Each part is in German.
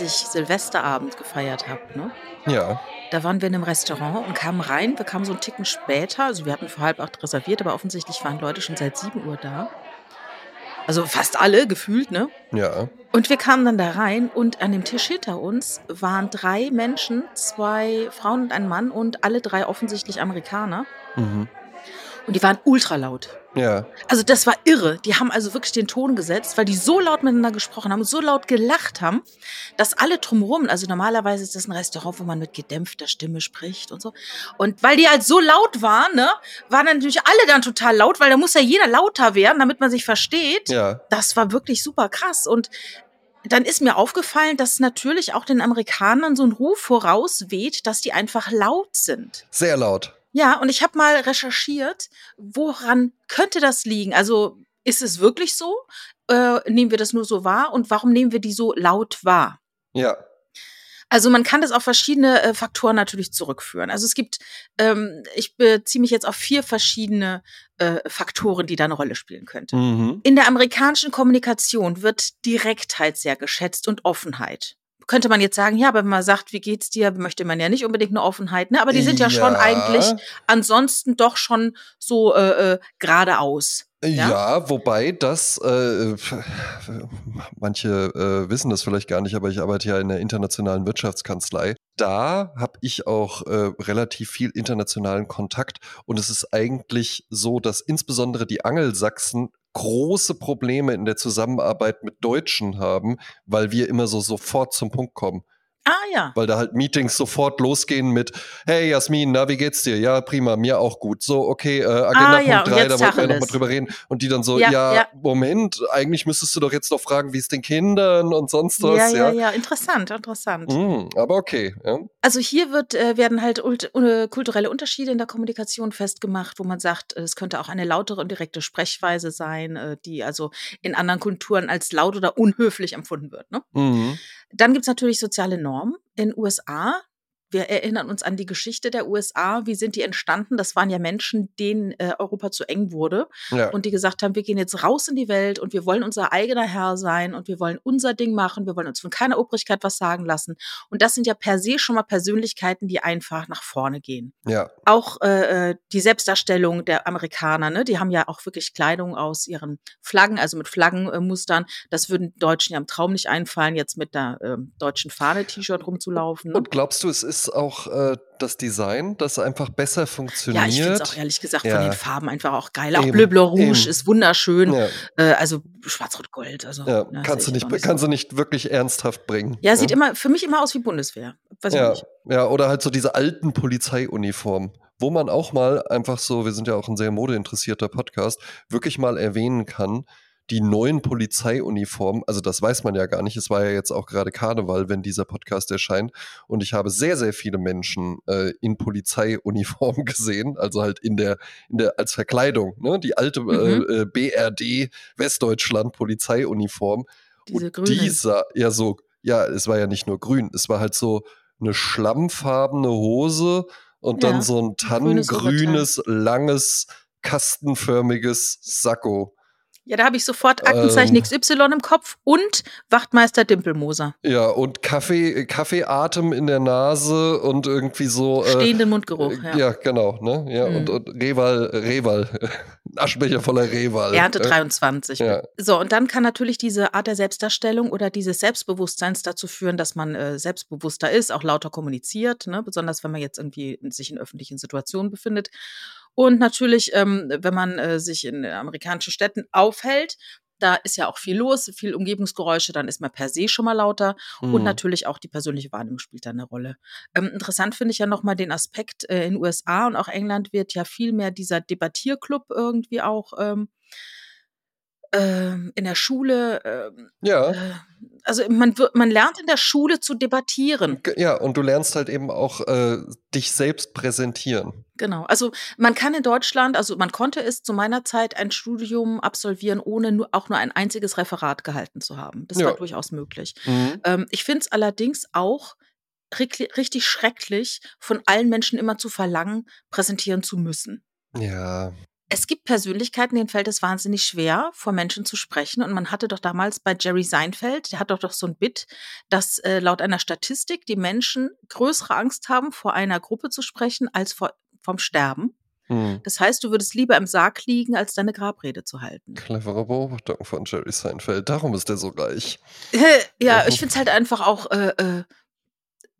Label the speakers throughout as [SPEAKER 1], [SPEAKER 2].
[SPEAKER 1] als ich Silvesterabend gefeiert habe, ne?
[SPEAKER 2] Ja.
[SPEAKER 1] Da waren wir in 'nem Restaurant und kamen rein. Wir kamen so 'n Ticken später. Also, wir hatten für 7:30 reserviert, aber offensichtlich waren Leute schon seit 7:00 da. Also, fast alle gefühlt, ne?
[SPEAKER 2] Ja.
[SPEAKER 1] Und wir kamen dann da rein und an dem Tisch hinter uns waren 3 Menschen, 2 Frauen und ein Mann und alle 3 offensichtlich Amerikaner.
[SPEAKER 2] Mhm.
[SPEAKER 1] Und die waren ultralaut.
[SPEAKER 2] Ja.
[SPEAKER 1] Also, das war irre. Die haben also wirklich den Ton gesetzt, weil die so laut miteinander gesprochen haben und so laut gelacht haben, dass alle drumrum also, normalerweise ist das 'n Restaurant, wo man mit gedämpfter Stimme spricht und so. Und weil die halt so laut waren, ne, waren natürlich alle dann total laut, weil da muss ja jeder lauter werden, damit man sich versteht.
[SPEAKER 2] Ja.
[SPEAKER 1] Das war wirklich super krass. Und dann ist mir aufgefallen, dass natürlich auch den Amerikanern so 'n Ruf vorausweht, dass die einfach laut sind.
[SPEAKER 2] Sehr laut.
[SPEAKER 1] Ja, und ich habe mal recherchiert, woran könnte das liegen? Also, ist es wirklich so? Äh, nehmen wir das nur so wahr? Und warum nehmen wir die so laut wahr?
[SPEAKER 2] Ja.
[SPEAKER 1] Also, man kann das auf verschiedene, äh, Faktoren natürlich zurückführen. Also, es gibt ähm, ich beziehe mich jetzt auf 4 verschiedene, äh, Faktoren, die da 'ne Rolle spielen könnte.
[SPEAKER 2] Mhm.
[SPEAKER 1] In der amerikanischen Kommunikation wird Direktheit sehr geschätzt und Offenheit. Könnte man jetzt sagen: „Ja, aber wenn man sagt: ‚Wie geht's dir?‘, möchte man ja nicht unbedingt 'ne Offenheit“, ne? Aber die sind ja schon eigentlich
[SPEAKER 2] Ja.
[SPEAKER 1] ansonsten doch schon so, äh, äh, geradeaus, ja?
[SPEAKER 2] Ja, wobei das, äh, manche, äh, wissen das vielleicht gar nicht, aber ich arbeite ja in der internationalen Wirtschaftskanzlei. Da habe ich auch, äh, relativ viel internationalen Kontakt und es ist eigentlich so, dass insbesondere die Angelsachsen große Probleme in der Zusammenarbeit mit Deutschen haben, weil wir immer so sofort zum Punkt kommen.
[SPEAKER 1] Ah, ja.
[SPEAKER 2] Weil da halt Meetings sofort losgehen mit: „Hey Jasmin, na, wie geht's dir?“ „Ja, prima, mir auch gut.“ „So, okay, äh, Agenda
[SPEAKER 1] Ah, ja,
[SPEAKER 2] Punkt
[SPEAKER 1] und
[SPEAKER 2] 3,
[SPEAKER 1] jetzt
[SPEAKER 2] da wollten wir noch mal
[SPEAKER 1] Tacheles.
[SPEAKER 2] drüber reden.“ Und die dann so:
[SPEAKER 1] Ja,
[SPEAKER 2] „Ja,
[SPEAKER 1] ja.
[SPEAKER 2] Moment, eigentlich müsstest du doch jetzt noch fragen, wie's den Kindern und sonst was“,
[SPEAKER 1] ja,
[SPEAKER 2] ja?
[SPEAKER 1] ja, interessant, interessant.
[SPEAKER 2] Mhm, aber okay.
[SPEAKER 1] Also, hier wird äh, werden halt äh, kulturelle Unterschiede in der Kommunikation festgemacht, wo man sagt, äh, es könnte auch eine lautere und direkte Sprechweise sein, äh, die also in anderen Kulturen als laut oder unhöflich empfunden wird, ne?
[SPEAKER 2] Mhm.
[SPEAKER 1] Dann gibt's natürlich soziale Normen. In USA wir erinnern uns an die Geschichte der USA. Wie sind die entstanden? Das waren ja Menschen, denen, äh, Europa zu eng wurde
[SPEAKER 2] Ja.
[SPEAKER 1] und die gesagt haben: „Wir gehen jetzt raus in die Welt und wir wollen unser eigener Herr sein und wir wollen unser Ding machen. Wir wollen uns von keiner Obrigkeit was sagen lassen.“ Und das sind ja per se schon mal Persönlichkeiten, die einfach nach vorne gehen.
[SPEAKER 2] Ja.
[SPEAKER 1] Auch, äh, äh, die Selbstdarstellung der Amerikaner, ne? Die haben ja auch wirklich Kleidung aus ihren Flaggen, also mit Flaggen äh. Das würden Deutschen ja im Traum nicht einfallen, jetzt mit 'ner, ähm, deutschen Fahne T-Shirt rumzulaufen, ne?
[SPEAKER 2] Und glaubst du, es ist auch, äh, das Design, das einfach besser
[SPEAKER 1] Ja,
[SPEAKER 2] funktioniert?
[SPEAKER 1] ich finde es auch ehrlich gesagt von
[SPEAKER 2] Ja.
[SPEAKER 1] den Farben einfach auch geil. Auch Bleu Blanc Rouge
[SPEAKER 2] eben.
[SPEAKER 1] ist wunderschön.
[SPEAKER 2] Ja.
[SPEAKER 1] Äh, also Schwarz-Rot-Gold, also,
[SPEAKER 2] Ja,
[SPEAKER 1] ne,
[SPEAKER 2] kannst du
[SPEAKER 1] ich
[SPEAKER 2] nicht
[SPEAKER 1] nicht
[SPEAKER 2] kannst
[SPEAKER 1] so.
[SPEAKER 2] du nicht wirklich ernsthaft bringen,
[SPEAKER 1] Ja, sieht
[SPEAKER 2] ne?
[SPEAKER 1] immer für mich immer aus wie Bundeswehr. Weiß
[SPEAKER 2] Ja, ja, oder halt so diese alten Polizeiuniformen, wo man auch mal einfach so wir sind ja auch 'n sehr modeinteressierter Podcast, wirklich mal erwähnen kann, die neuen Polizeiuniformen also, das weiß man ja gar nicht. Es war ja jetzt auch grade Karneval, wenn dieser Podcast erscheint. Und ich habe sehr, sehr viele Menschen, äh, in Polizeiuniformen gesehen, also halt in der in der als Verkleidung, ne? Die alte,
[SPEAKER 1] Mhm.
[SPEAKER 2] äh, äh, BRD Westdeutschland Polizeiuniform.
[SPEAKER 1] Diese
[SPEAKER 2] Und
[SPEAKER 1] grünen.
[SPEAKER 2] die sah ja so ja, es war ja nicht nur grün, es war halt so 'ne schlammfarbene Hose und dann
[SPEAKER 1] Ja,
[SPEAKER 2] so 'n
[SPEAKER 1] 'n grünes Oberteil.
[SPEAKER 2] tannengrünes, langes, kastenförmiges Sakko.
[SPEAKER 1] Ja, da habe ich sofort Aktenzeichen
[SPEAKER 2] Ähm.
[SPEAKER 1] XY im Kopf und Wachtmeister Dimpelmoser.
[SPEAKER 2] Ja, und Kaffee Kaffeeatem in der Nase und irgendwie so, äh
[SPEAKER 1] Stehenden Mundgeruch,
[SPEAKER 2] äh,
[SPEAKER 1] ja.
[SPEAKER 2] ja, genau, ne? Ja, und
[SPEAKER 1] Mhm.
[SPEAKER 2] und Reval Reval, Aschenbecher voller Reval.
[SPEAKER 1] Ernte
[SPEAKER 2] äh,
[SPEAKER 1] 23.
[SPEAKER 2] ja.
[SPEAKER 1] So, und dann kann natürlich diese Art der Selbstdarstellung oder dieses Selbstbewusstseins dazu führen, dass man, äh, selbstbewusster ist, auch lauter kommuniziert, ne? Besonders wenn man jetzt irgendwie sich in öffentlichen Situationen befindet. Und natürlich, ähm, wenn man, äh, sich in amerikanischen Städten aufhält, da ist ja auch viel los, viel Umgebungsgeräusche, dann ist man per se schon mal lauter und
[SPEAKER 2] Mhm.
[SPEAKER 1] natürlich auch die persönliche Wahrnehmung spielt da 'ne Rolle. Ähm, interessant finde ich ja noch mal den Aspekt, äh, in USA und auch England wird ja viel mehr dieser Debattierclub irgendwie auch, ähm ähm, in der Schule, ähm,
[SPEAKER 2] Ja.
[SPEAKER 1] Also, man man lernt in der Schule zu debattieren.
[SPEAKER 2] Ja, und du lernst halt eben auch, äh, dich selbst präsentieren.
[SPEAKER 1] Genau. Also, man kann in Deutschland also, man konnte es zu meiner Zeit ein Studium absolvieren, ohne nur auch nur ein einziges Referat gehalten zu haben. Das war
[SPEAKER 2] Ja.
[SPEAKER 1] durchaus möglich.
[SPEAKER 2] Mhm.
[SPEAKER 1] Ähm, ich finde es allerdings auch richtig schrecklich, von allen Menschen immer zu verlangen, präsentieren zu müssen.
[SPEAKER 2] Ja.
[SPEAKER 1] Es gibt Persönlichkeiten, denen fällt es wahnsinnig schwer, vor Menschen zu sprechen. Und man hatte doch damals bei Jerry Seinfeld, der hat doch doch so ein Bit, dass äh, laut einer Statistik die Menschen größere Angst haben, vor einer Gruppe zu sprechen, als vor, vom Sterben.
[SPEAKER 2] Hm.
[SPEAKER 1] Das heißt, du würdest lieber im Sarg liegen, als deine Grabrede zu halten.
[SPEAKER 2] Clevere Beobachtung von Jerry Seinfeld. Darum ist er so reich.
[SPEAKER 1] ja, ich finde es halt einfach auch äh, äh,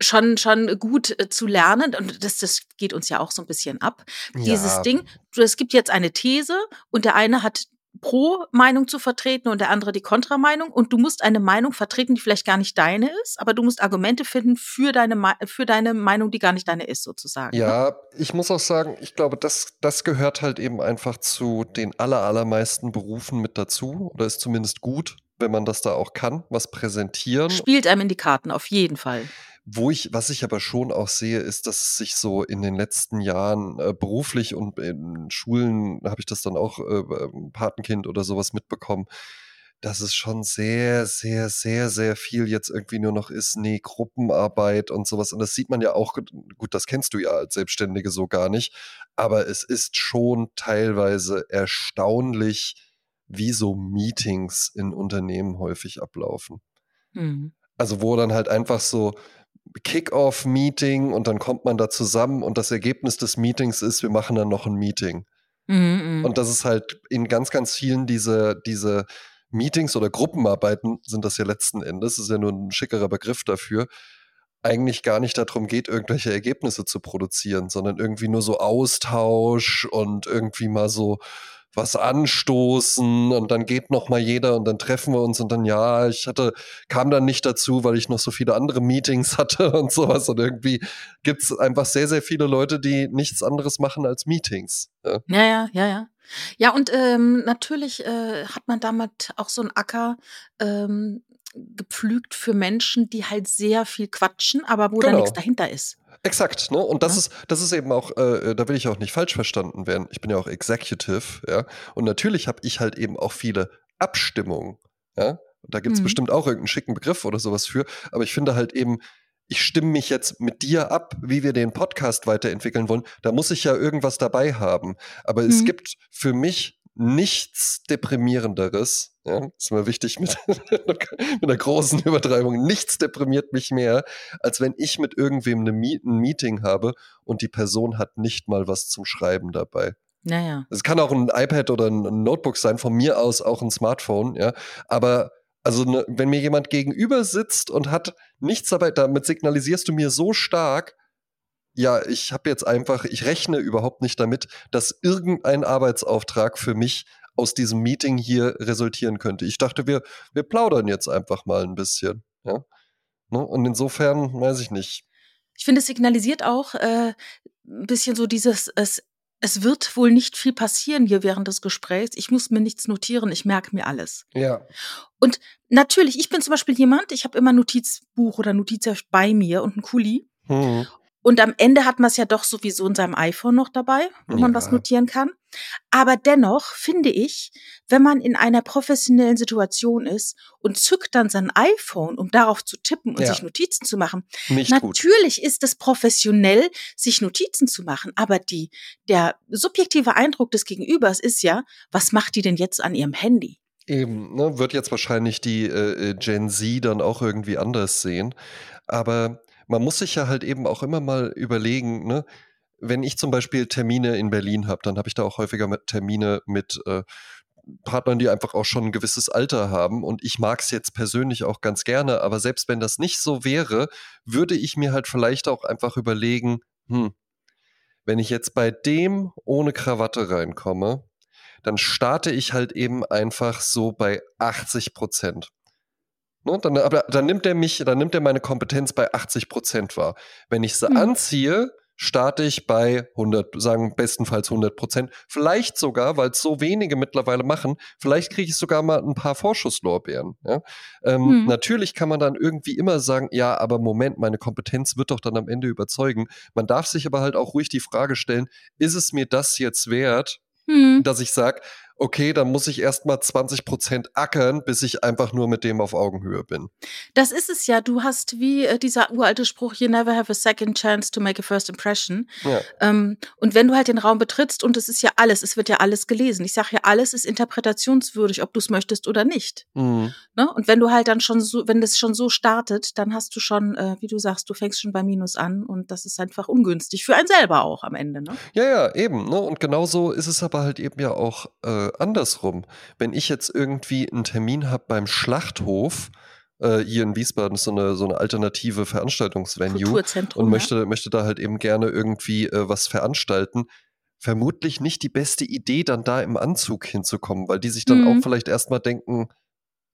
[SPEAKER 1] schon schon gut äh, zu lernen und das das geht uns ja auch so ein bisschen ab. Dieses
[SPEAKER 2] Ja.
[SPEAKER 1] Ding, du es gibt jetzt eine These und der eine hat Pro-Meinung zu vertreten und der andere die Kontrameinung und du musst eine Meinung vertreten, die vielleicht gar nicht deine ist, aber du musst Argumente finden für deine für deine Meinung, die gar nicht deine ist sozusagen, ne?
[SPEAKER 2] Ja, ich muss auch sagen, ich glaube, das, das gehört halt eben einfach zu den aller, allermeisten Berufen mit dazu. Oder ist zumindest gut, wenn man das da auch kann, was präsentieren.
[SPEAKER 1] Spielt einem in die Karten, auf jeden Fall.
[SPEAKER 2] Wo ich, was ich aber schon auch sehe, ist, dass es sich so in den letzten Jahren äh, beruflich und in Schulen habe ich das dann auch äh, ähm, Patenkind oder sowas mitbekommen, dass es schon sehr, sehr, sehr, sehr viel jetzt irgendwie nur noch ist, nee, Gruppenarbeit und sowas. Und das sieht man ja auch, gut, gut, das kennst du ja als Selbstständige so gar nicht, aber es ist schon teilweise erstaunlich, wie so Meetings in Unternehmen häufig ablaufen.
[SPEAKER 1] Mhm.
[SPEAKER 2] Also wo dann halt einfach so Kick-off-Meeting und dann kommt man da zusammen und das Ergebnis des Meetings ist, wir machen dann noch ein Meeting.
[SPEAKER 1] Mhm.
[SPEAKER 2] Und das ist halt in ganz, ganz vielen diese, diese Meetings oder Gruppenarbeiten sind das ja letzten Endes, ist ja nur ein schickerer Begriff dafür, eigentlich gar nicht darum geht, irgendwelche Ergebnisse zu produzieren, sondern irgendwie nur so Austausch und irgendwie mal so was anstoßen und dann geht noch mal jeder und dann treffen wir uns und dann ja, ich hatte kam dann nicht dazu, weil ich noch so viele andere Meetings hatte und sowas und irgendwie gibt's einfach sehr sehr viele Leute, die nichts anderes machen als Meetings. Ja.
[SPEAKER 1] Ja, ja, ja, ja. Ja, und ähm, natürlich äh, hat man damit auch so 'n Acker ähm, gepflügt für Menschen, die halt sehr viel quatschen, aber wo da nix
[SPEAKER 2] Genau.
[SPEAKER 1] dahinter ist.
[SPEAKER 2] Exakt, ne? Und das
[SPEAKER 1] Ne?
[SPEAKER 2] ist das ist eben auch, äh, da will ich auch nicht falsch verstanden werden. Ich bin ja auch Executive, ja? Und natürlich habe ich halt eben auch viele Abstimmungen, ja? Da gibt's
[SPEAKER 1] Mhm.
[SPEAKER 2] bestimmt auch irgend 'n schicken Begriff oder sowas für, aber ich finde halt eben, ich stimme mich jetzt mit dir ab, wie wir den Podcast weiterentwickeln wollen. Da muss ich ja irgendwas dabei haben. Aber es
[SPEAKER 1] Mhm.
[SPEAKER 2] gibt für mich nichts Deprimierenderes, ja? Ist mir wichtig mit mit 'ner großen Übertreibung. Nichts deprimiert mich mehr, als wenn ich mit irgendwem 'ne Mie 'n Meeting habe und die Person hat nicht mal was zum Schreiben dabei.
[SPEAKER 1] Ja, ja.
[SPEAKER 2] Es kann auch 'n iPad oder 'n 'n Notebook sein, von mir aus auch 'n Smartphone, ja? Aber also, ne, wenn mir jemand gegenüber sitzt und hat nichts dabei, damit signalisierst du mir so stark: „Ja, ich habe jetzt einfach ich rechne überhaupt nicht damit, dass irgendein Arbeitsauftrag für mich aus diesem Meeting hier resultieren könnte. Ich dachte, wir wir plaudern jetzt einfach mal 'n bisschen“, ja? Ne? Und insofern weiß ich nicht.
[SPEAKER 1] Ich finde, es signalisiert auch, äh, 'n bisschen so dieses es es wird wohl nicht viel passieren hier während des Gesprächs. Ich muss mir nichts notieren, ich merke mir alles.
[SPEAKER 2] Ja.
[SPEAKER 1] Und natürlich, ich bin zum Beispiel jemand, ich habe immer Notizbuch oder Notizheft bei mir und 'n Kuli.
[SPEAKER 2] Mhm.
[SPEAKER 1] Und am Ende hat man's ja doch sowieso in seinem iPhone noch dabei, wo man was
[SPEAKER 2] Ja.
[SPEAKER 1] notieren kann. Aber dennoch finde ich, wenn man in einer professionellen Situation ist und zückt dann sein iPhone, um darauf zu tippen und
[SPEAKER 2] Ja.
[SPEAKER 1] sich Notizen zu machen.
[SPEAKER 2] Nicht gut.
[SPEAKER 1] Natürlich ist es professionell, sich Notizen zu machen, aber die der subjektive Eindruck des Gegenübers ist ja: „Was macht die denn jetzt an ihrem Handy?“
[SPEAKER 2] Eben, ne? Wird jetzt wahrscheinlich die, äh, äh, Gen Z dann auch irgendwie anders sehen. Aber man muss sich ja halt eben auch immer mal überlegen, ne? Wenn ich zum Beispiel Termine in Berlin habe, dann habe ich da auch häufiger mit Termine mit, äh, Partnern, die einfach auch schon 'n gewisses Alter haben. Und ich mag's jetzt persönlich auch ganz gerne, aber selbst wenn das nicht so wäre, würde ich mir halt vielleicht auch einfach überlegen: „Hm, wenn ich jetzt bei dem ohne Krawatte reinkomme, dann starte ich halt eben einfach so bei 80 %. Ne? Dann aber dann nimmt er mich dann nimmt er meine Kompetenz bei 80% wahr. Wenn ich sie
[SPEAKER 1] Mhm.
[SPEAKER 2] anziehe, starte ich bei 100 sagen bestenfalls 100 Vielleicht sogar, weil's so wenige mittlerweile machen, vielleicht kriege ich sogar mal 'n paar Vorschusslorbeeren, ja? Ähm,
[SPEAKER 1] Mhm.
[SPEAKER 2] natürlich kann man dann irgendwie immer sagen: „Ja, aber Moment, meine Kompetenz wird doch dann am Ende überzeugen.“ Man darf sich aber halt auch ruhig die Frage stellen: „Ist es mir das jetzt wert,
[SPEAKER 1] Mhm.
[SPEAKER 2] dass ich sage: okay, dann muss ich erst mal 20 Prozent ackern, bis ich einfach nur mit dem auf Augenhöhe bin.
[SPEAKER 1] Das ist es ja. Du hast wie äh, dieser uralte Spruch, you never have a second chance to make a first impression.
[SPEAKER 2] Ja.
[SPEAKER 1] Ähm, und wenn du halt den Raum betrittst und es ist ja alles, es wird ja alles gelesen. Ich sage ja, alles ist interpretationswürdig, ob du es möchtest oder nicht.
[SPEAKER 2] Mhm.
[SPEAKER 1] Ne? Und wenn du halt dann schon so, wenn das schon so startet, dann hast du schon, äh, wie du sagst, du fängst schon bei Minus an und das ist einfach ungünstig für einen selber auch am Ende. Ne?
[SPEAKER 2] Ja, ja, eben. Ne? Und genauso ist es aber halt eben ja auch äh, andersrum. Wenn ich jetzt irgendwie einen Termin habe beim Schlachthof, äh, hier in Wiesbaden ist so eine, so eine alternative Veranstaltungsvenue und
[SPEAKER 1] ja.
[SPEAKER 2] möchte, möchte da halt eben gerne irgendwie äh, was veranstalten, vermutlich nicht die beste Idee, dann da im Anzug hinzukommen, weil die sich dann
[SPEAKER 1] Mhm.
[SPEAKER 2] auch vielleicht erstmal denken,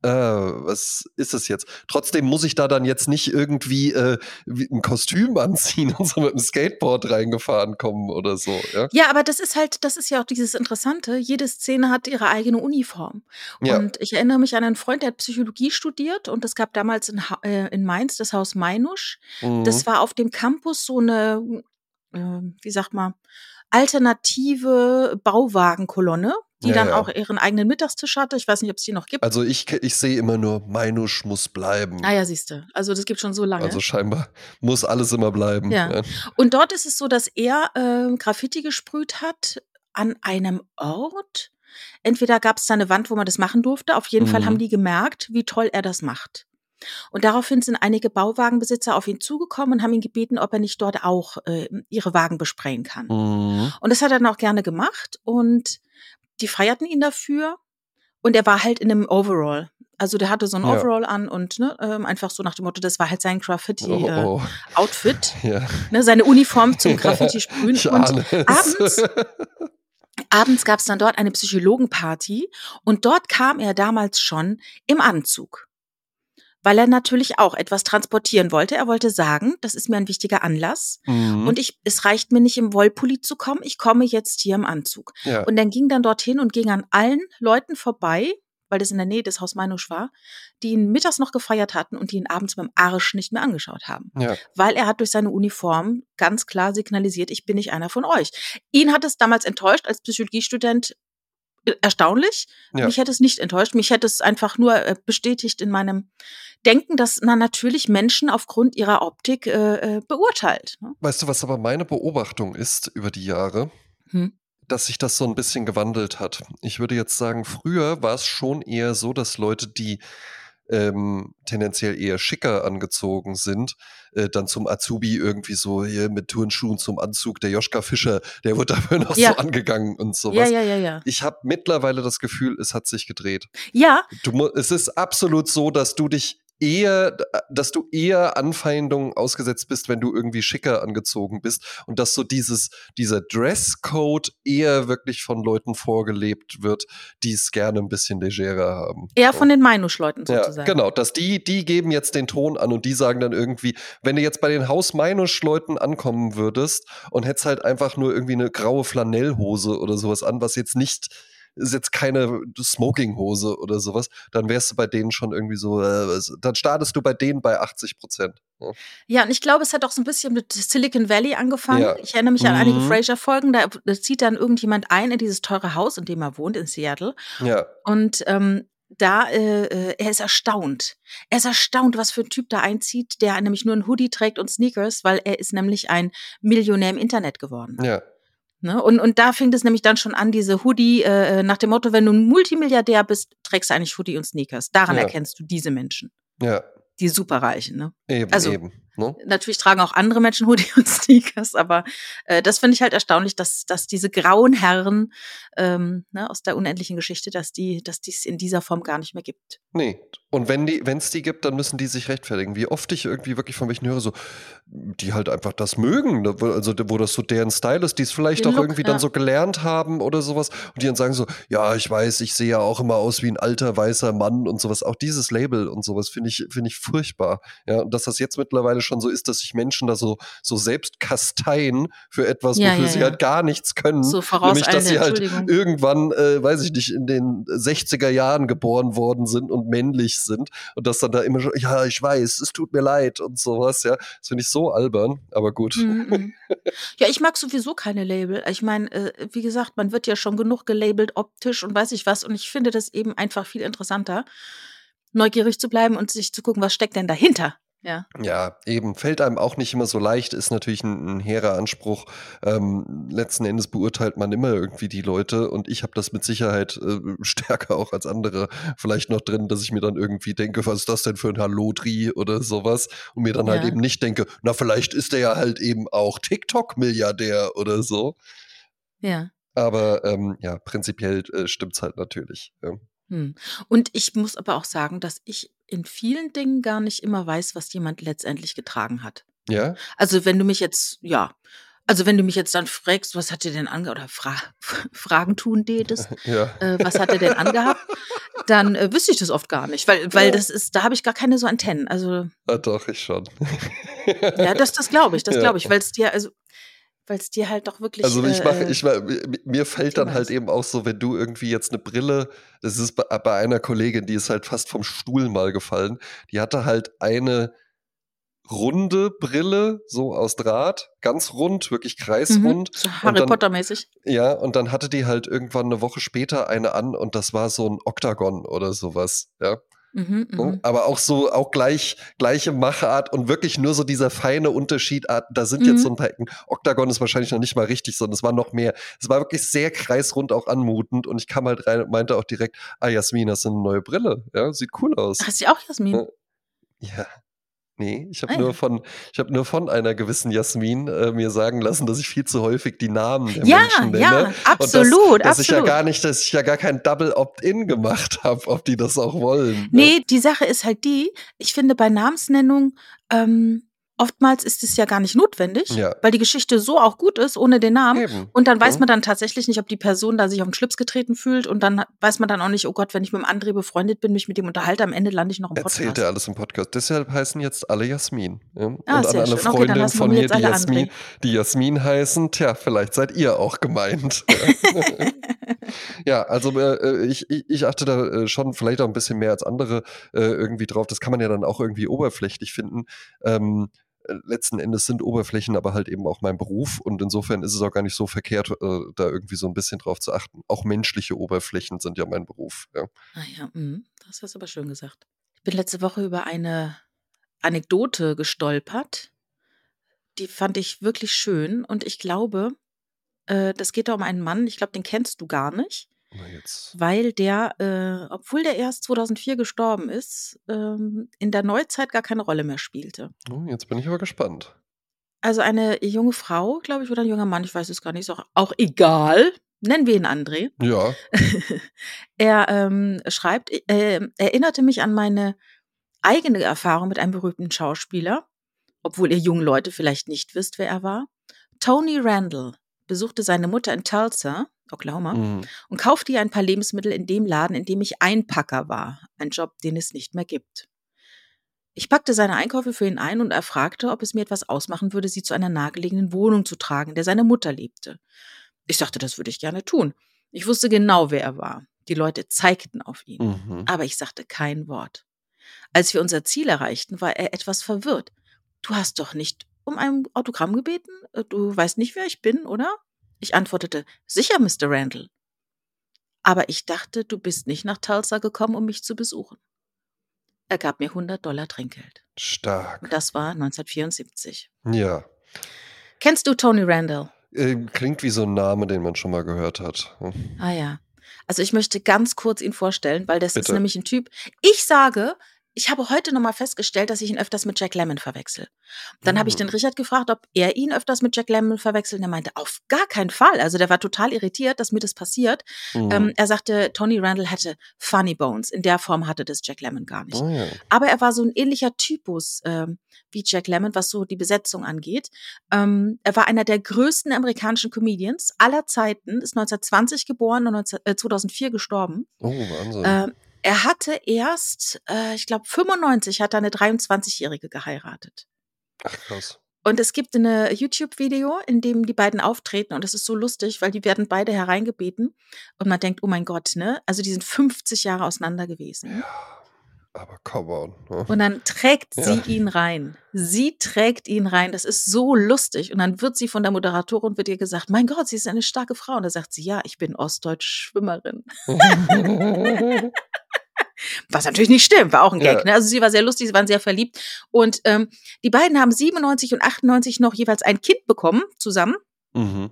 [SPEAKER 2] äh, was ist es jetzt? Trotzdem muss ich da dann jetzt nicht irgendwie äh, ein Kostüm anziehen und so mit dem Skateboard reingefahren kommen oder so. Ja,
[SPEAKER 1] Ja, aber das ist halt, das ist ja auch dieses Interessante. Jede Szene hat ihre eigene Uniform.
[SPEAKER 2] ja.
[SPEAKER 1] Und ich erinnere mich an einen Freund, der hat Psychologie studiert und es gab damals in, Ha- äh, in Mainz das Haus Meinusch.
[SPEAKER 2] Mhm.
[SPEAKER 1] Das war auf dem Campus so eine, äh, wie sagt man, alternative Bauwagenkolonne, die
[SPEAKER 2] Ja,
[SPEAKER 1] dann
[SPEAKER 2] ja.
[SPEAKER 1] auch ihren eigenen Mittagstisch hatte. Ich weiß nicht, ob es die noch gibt.
[SPEAKER 2] Also ich, ich sehe immer nur, Meinusch muss bleiben.
[SPEAKER 1] Ah ja, siehst du. Also das gibt schon so lange.
[SPEAKER 2] Also scheinbar muss alles immer bleiben.
[SPEAKER 1] Ja. Und dort ist es so, dass er äh, Graffiti gesprüht hat an einem Ort. Entweder gab es da eine Wand, wo man das machen durfte. Auf jeden Fall
[SPEAKER 2] Mhm.
[SPEAKER 1] haben die gemerkt, wie toll er das macht. Und daraufhin sind einige Bauwagenbesitzer auf ihn zugekommen und haben ihn gebeten, ob er nicht dort auch äh, ihre Wagen besprayen kann.
[SPEAKER 2] Mhm.
[SPEAKER 1] Und das hat er dann auch gerne gemacht und die feierten ihn dafür. Und er war halt in einem Overall. Also der hatte so ein
[SPEAKER 2] Ja.
[SPEAKER 1] Overall an und ne, ähm, einfach so nach dem Motto, das war halt sein
[SPEAKER 2] Oh,
[SPEAKER 1] Graffiti-Outfit,
[SPEAKER 2] oh. Ja.
[SPEAKER 1] ne, seine Uniform zum Graffiti sprühen.
[SPEAKER 2] Ich
[SPEAKER 1] und abends abends gab es dann dort eine Psychologenparty und dort kam er damals schon im Anzug. Weil er natürlich auch etwas transportieren wollte. Er wollte sagen, das ist mir ein wichtiger Anlass.
[SPEAKER 2] Mhm.
[SPEAKER 1] Und ich, es reicht mir nicht im Wollpulli zu kommen, ich komme jetzt hier im Anzug.
[SPEAKER 2] ja.
[SPEAKER 1] Und dann ging dann dorthin und ging an allen Leuten vorbei, weil das in der Nähe des Haus Meinusch war, die ihn mittags noch gefeiert hatten und die ihn abends beim Arsch nicht mehr angeschaut haben.
[SPEAKER 2] ja.
[SPEAKER 1] Weil er hat durch seine Uniform ganz klar signalisiert, ich bin nicht einer von euch. Ihn hat es damals enttäuscht als Psychologiestudent. Erstaunlich.
[SPEAKER 2] Ja.
[SPEAKER 1] Mich hätte es nicht enttäuscht. Mich hätte es einfach nur äh, bestätigt in meinem Denken, dass man natürlich Menschen aufgrund ihrer Optik äh, äh, beurteilt. ne?
[SPEAKER 2] Weißt du, was aber meine Beobachtung ist über die Jahre?
[SPEAKER 1] Hm.
[SPEAKER 2] dass sich das so ein bisschen gewandelt hat. Ich würde jetzt sagen, früher war es schon eher so, dass Leute, die ähm, tendenziell eher schicker angezogen sind, äh, dann zum Azubi irgendwie so hier mit Turnschuhen zum Anzug. Der Joschka Fischer, der wird dafür noch
[SPEAKER 1] Ja.
[SPEAKER 2] so angegangen und
[SPEAKER 1] Ja,
[SPEAKER 2] sowas.
[SPEAKER 1] ja, ja, ja.
[SPEAKER 2] Ich habe mittlerweile das Gefühl, es hat sich gedreht.
[SPEAKER 1] Ja,
[SPEAKER 2] Du, es ist absolut so, dass du dich eher, dass du eher Anfeindungen ausgesetzt bist, wenn du irgendwie schicker angezogen bist und dass so dieses, dieser Dresscode eher wirklich von Leuten vorgelebt wird, die es gerne ein bisschen legerer haben.
[SPEAKER 1] eher von den Meinusch-Leuten
[SPEAKER 2] Ja,
[SPEAKER 1] sozusagen.
[SPEAKER 2] genau, dass die, die geben jetzt den Ton an und die sagen dann irgendwie, wenn du jetzt bei den Haus Meinusch-Leuten ankommen würdest und hättest halt einfach nur irgendwie eine graue Flanellhose oder sowas an, was jetzt nicht, ist jetzt keine Smokinghose oder sowas, dann wärst du bei denen schon irgendwie so, äh, dann startest du bei denen bei 80 Prozent. Ja.
[SPEAKER 1] Ja, und ich glaube, es hat auch so ein bisschen mit Silicon Valley angefangen.
[SPEAKER 2] Ja.
[SPEAKER 1] Ich erinnere mich an einige
[SPEAKER 2] Mhm.
[SPEAKER 1] Frasier-Folgen, da, da zieht dann irgendjemand ein in dieses teure Haus, in dem er wohnt, in Seattle.
[SPEAKER 2] ja.
[SPEAKER 1] Und ähm, da, äh, äh, er ist erstaunt. Er ist erstaunt, was für ein Typ da einzieht, der nämlich nur ein Hoodie trägt und Sneakers, weil er ist nämlich ein Millionär im Internet geworden.
[SPEAKER 2] ja.
[SPEAKER 1] Ne? Und, und da fing es nämlich dann schon an, diese Hoodie, äh, nach dem Motto, wenn du ein Multimilliardär bist, trägst du eigentlich Hoodie und Sneakers. Daran
[SPEAKER 2] Ja.
[SPEAKER 1] erkennst du diese Menschen,
[SPEAKER 2] Ja,
[SPEAKER 1] die Superreichen. Ne?
[SPEAKER 2] eben,
[SPEAKER 1] Also,
[SPEAKER 2] eben. Ne?
[SPEAKER 1] Natürlich tragen auch andere Menschen Hoodie und Sneakers, aber äh, das finde ich halt erstaunlich, dass, dass diese grauen Herren ähm, ne, aus der unendlichen Geschichte, dass die, dass die es in dieser Form gar nicht mehr gibt.
[SPEAKER 2] Nee. Und wenn die, wenn es die gibt, dann müssen die sich rechtfertigen. Wie oft ich irgendwie wirklich von welchen höre, so, die halt einfach das mögen, ne, wo- also wo das so deren Style ist, die es vielleicht
[SPEAKER 1] Den
[SPEAKER 2] auch
[SPEAKER 1] Look,
[SPEAKER 2] irgendwie
[SPEAKER 1] ja.
[SPEAKER 2] dann so gelernt haben oder sowas. Und die dann sagen so, ja, ich weiß, ich sehe ja auch immer aus wie ein alter weißer Mann und sowas. Auch dieses Label und sowas finde ich, finde ich furchtbar. Ja, und dass das jetzt mittlerweile schon so ist, dass sich Menschen da so, so selbst kasteien für etwas,
[SPEAKER 1] Ja,
[SPEAKER 2] wofür
[SPEAKER 1] ja,
[SPEAKER 2] sie
[SPEAKER 1] ja.
[SPEAKER 2] halt gar nichts können.
[SPEAKER 1] So
[SPEAKER 2] Nämlich, dass sie halt irgendwann, äh, weiß ich nicht, in den 60er Jahren geboren worden sind und männlich sind und das dann da immer schon, ja, ich weiß, es tut mir leid und sowas, ja. Das finde ich so albern, aber gut.
[SPEAKER 1] Mhm, mhm. Ja, ich mag sowieso keine Label. Ich meine, äh, wie gesagt, man wird ja schon genug gelabelt optisch und weiß ich was. Und ich finde das eben einfach viel interessanter, neugierig zu bleiben und sich zu gucken, was steckt denn dahinter. Ja.
[SPEAKER 2] Ja, eben, fällt einem auch nicht immer so leicht, ist natürlich ein, ein hehrer Anspruch. Ähm, letzten Endes beurteilt man immer irgendwie die Leute und ich habe das mit Sicherheit äh, stärker auch als andere vielleicht noch drin, dass ich mir dann irgendwie denke, was ist das denn für ein Hallodri oder sowas und mir dann halt
[SPEAKER 1] Ja.
[SPEAKER 2] eben nicht denke, na vielleicht ist der ja halt eben auch TikTok-Milliardär oder so.
[SPEAKER 1] Ja.
[SPEAKER 2] Aber ähm, ja, prinzipiell äh, stimmt's halt natürlich. Ja.
[SPEAKER 1] Hm. Und ich muss aber auch sagen, dass ich in vielen Dingen gar nicht immer weiß, was jemand letztendlich getragen hat.
[SPEAKER 2] ja?
[SPEAKER 1] Also wenn du mich jetzt, ja, also wenn du mich jetzt dann fragst, was hat er denn ange oder Fra Fragen tun tätest,
[SPEAKER 2] Ja.
[SPEAKER 1] äh, was hat er denn angehabt, dann äh, wüsste ich das oft gar nicht, weil, weil
[SPEAKER 2] Ja.
[SPEAKER 1] das ist, da habe ich gar keine so Antennen. Also
[SPEAKER 2] Ah, doch, ich schon.
[SPEAKER 1] ja, das, das glaube ich, das
[SPEAKER 2] Ja.
[SPEAKER 1] glaube ich, weil es dir, also weil es dir halt doch wirklich.
[SPEAKER 2] Also ich
[SPEAKER 1] äh,
[SPEAKER 2] mache,
[SPEAKER 1] äh,
[SPEAKER 2] ich mach, mir- fällt dann halt eben auch so, wenn du irgendwie jetzt eine Brille, das ist bei, bei einer Kollegin, die ist halt fast vom Stuhl mal gefallen, die hatte halt eine runde Brille, so aus Draht, ganz rund, wirklich
[SPEAKER 1] mhm,
[SPEAKER 2] kreisrund.
[SPEAKER 1] so
[SPEAKER 2] und
[SPEAKER 1] Harry
[SPEAKER 2] dann-
[SPEAKER 1] Potter mäßig.
[SPEAKER 2] Ja, und dann hatte die halt irgendwann eine Woche später eine an und das war so ein Oktagon oder sowas, ja.
[SPEAKER 1] Mhm,
[SPEAKER 2] Oh,
[SPEAKER 1] mhm.
[SPEAKER 2] Aber auch so, auch gleich, gleiche Machart und wirklich nur so dieser feine Unterschied. Da sind jetzt
[SPEAKER 1] Mhm.
[SPEAKER 2] so ein paar Ecken. Oktagon ist wahrscheinlich noch nicht mal richtig, sondern es war noch mehr. Es war wirklich sehr kreisrund auch anmutend und ich kam halt rein und meinte auch direkt, ah, Jasmin, hast du eine neue Brille? Ja, sieht cool aus.
[SPEAKER 1] Hast du auch Jasmin?
[SPEAKER 2] Ja. Nee, ich habe
[SPEAKER 1] Ah,
[SPEAKER 2] nur von, ich habe nur von einer gewissen Jasmin äh, mir sagen lassen, dass ich viel zu häufig die Namen der
[SPEAKER 1] Ja,
[SPEAKER 2] Menschen nenne.
[SPEAKER 1] ja,
[SPEAKER 2] Und
[SPEAKER 1] absolut,
[SPEAKER 2] dass, dass ich ja
[SPEAKER 1] absolut.
[SPEAKER 2] gar nicht, dass ich ja gar kein Double Opt-in gemacht habe, ob die das auch wollen. ne?
[SPEAKER 1] Nee, die Sache ist halt die, ich finde bei Namensnennung, ähm, oftmals ist es ja gar nicht notwendig,
[SPEAKER 2] Ja.
[SPEAKER 1] weil die Geschichte so auch gut ist, ohne den Namen.
[SPEAKER 2] Eben.
[SPEAKER 1] Und dann weiß man dann tatsächlich nicht, ob die Person da sich auf den Schlips getreten fühlt. Und dann weiß man dann auch nicht, oh Gott, wenn ich mit dem André befreundet bin, mich mit dem unterhalte, am Ende lande ich noch im
[SPEAKER 2] Erzählt
[SPEAKER 1] Podcast.
[SPEAKER 2] er alles im Podcast. Deshalb heißen jetzt alle Jasmin. Ja? Und
[SPEAKER 1] Ah,
[SPEAKER 2] an
[SPEAKER 1] sehr
[SPEAKER 2] alle
[SPEAKER 1] schön. Okay,
[SPEAKER 2] Freundinnen
[SPEAKER 1] heißen
[SPEAKER 2] von mir, die Jasmin,
[SPEAKER 1] André.
[SPEAKER 2] die Jasmin heißen, tja, vielleicht seid ihr auch gemeint. ja, also äh, ich, ich, ich achte da äh, schon vielleicht auch ein bisschen mehr als andere äh, irgendwie drauf. Das kann man ja dann auch irgendwie oberflächlich finden. Ähm, äh, letzten Endes sind Oberflächen aber halt eben auch mein Beruf und insofern ist es auch gar nicht so verkehrt, äh, da irgendwie so ein bisschen drauf zu achten. Auch menschliche Oberflächen sind ja mein Beruf. Ja.
[SPEAKER 1] Ah ja, mhm, das hast du aber schön gesagt. Ich bin letzte Woche über eine Anekdote gestolpert. Die fand ich wirklich schön. Und ich glaube, äh, das geht da um einen Mann, ich glaube, den kennst du gar nicht. Weil der, äh, obwohl der erst 2004 gestorben ist, ähm, in der Neuzeit gar keine Rolle mehr spielte.
[SPEAKER 2] Oh, jetzt bin ich aber gespannt.
[SPEAKER 1] Also eine junge Frau, glaube ich, oder ein junger Mann, ich weiß es gar nicht, ist auch, auch egal. Nennen wir ihn André.
[SPEAKER 2] Ja.
[SPEAKER 1] er ähm, schreibt, äh, erinnerte mich an meine eigene Erfahrung mit einem berühmten Schauspieler, obwohl ihr jungen Leute vielleicht nicht wisst, wer er war. Tony Randall besuchte seine Mutter in Tulsa, Oklahoma,
[SPEAKER 2] Mhm.
[SPEAKER 1] und kaufte ihr ein paar Lebensmittel in dem Laden, in dem ich Einpacker war, ein Job, den es nicht mehr gibt. Ich packte seine Einkäufe für ihn ein und er fragte, ob es mir etwas ausmachen würde, sie zu einer nahegelegenen Wohnung zu tragen, in der seine Mutter lebte. Ich sagte, das würde ich gerne tun. Ich wusste genau, wer er war. Die Leute zeigten auf ihn.
[SPEAKER 2] Mhm.
[SPEAKER 1] Aber ich sagte kein Wort. Als wir unser Ziel erreichten, war er etwas verwirrt. Du hast doch nicht um ein Autogramm gebeten? Äh, Du weißt nicht, wer ich bin, oder? Ich antwortete, sicher, Mr. Randall. Aber ich dachte, du bist nicht nach Tulsa gekommen, um mich zu besuchen. Er gab mir 100 Dollar Trinkgeld.
[SPEAKER 2] Stark.
[SPEAKER 1] Und das war 1974.
[SPEAKER 2] Ja.
[SPEAKER 1] Kennst du Tony Randall?
[SPEAKER 2] Ähm, klingt wie so ein Name, den man schon mal gehört hat. Hm.
[SPEAKER 1] Ah ja. Also ich möchte ganz kurz ihn vorstellen, weil das ist
[SPEAKER 2] Bitte.
[SPEAKER 1] nämlich ein Typ. Ich sage, ich habe heute nochmal festgestellt, dass ich ihn öfters mit Jack Lemmon verwechsel. Dann habe ich den
[SPEAKER 2] Mhm.
[SPEAKER 1] Richard gefragt, ob er ihn öfters mit Jack Lemmon verwechselt. Und er meinte, auf gar keinen Fall. Also der war total irritiert, dass mir das passiert.
[SPEAKER 2] Mhm.
[SPEAKER 1] Ähm, er sagte, Tony Randall hätte Funny Bones. In der Form hatte das Jack Lemmon gar nicht.
[SPEAKER 2] Oh ja.
[SPEAKER 1] Aber er war so ein ähnlicher Typus ähm, wie Jack Lemmon, was so die Besetzung angeht. Ähm, er war einer der größten amerikanischen Comedians aller Zeiten, ist 1920 geboren und 19, äh, 2004 gestorben.
[SPEAKER 2] Oh, Wahnsinn.
[SPEAKER 1] Ähm, er hatte erst, äh, ich glaube 95, hat er eine 23-Jährige geheiratet.
[SPEAKER 2] Ach, krass.
[SPEAKER 1] Und es gibt eine YouTube-Video, in dem die beiden auftreten und das ist so lustig, weil die werden beide hereingebeten und man denkt, oh mein Gott, ne? Also die sind 50 Jahre auseinander gewesen.
[SPEAKER 2] Ja, aber come on. Ne?
[SPEAKER 1] Und dann trägt
[SPEAKER 2] Ja.
[SPEAKER 1] sie ihn rein. Sie trägt ihn rein. Das ist so lustig. Und dann wird sie von der Moderatorin wird ihr gesagt, mein Gott, sie ist eine starke Frau. Und da sagt sie, ja, ich bin Ostdeutsch-Schwimmerin. Was natürlich nicht stimmt, war auch ein Gag.
[SPEAKER 2] Ja.
[SPEAKER 1] Ne? Also sie war sehr lustig, sie waren sehr verliebt. Und ähm, die beiden haben 97 und 98 noch jeweils ein Kind bekommen zusammen.
[SPEAKER 2] mhm.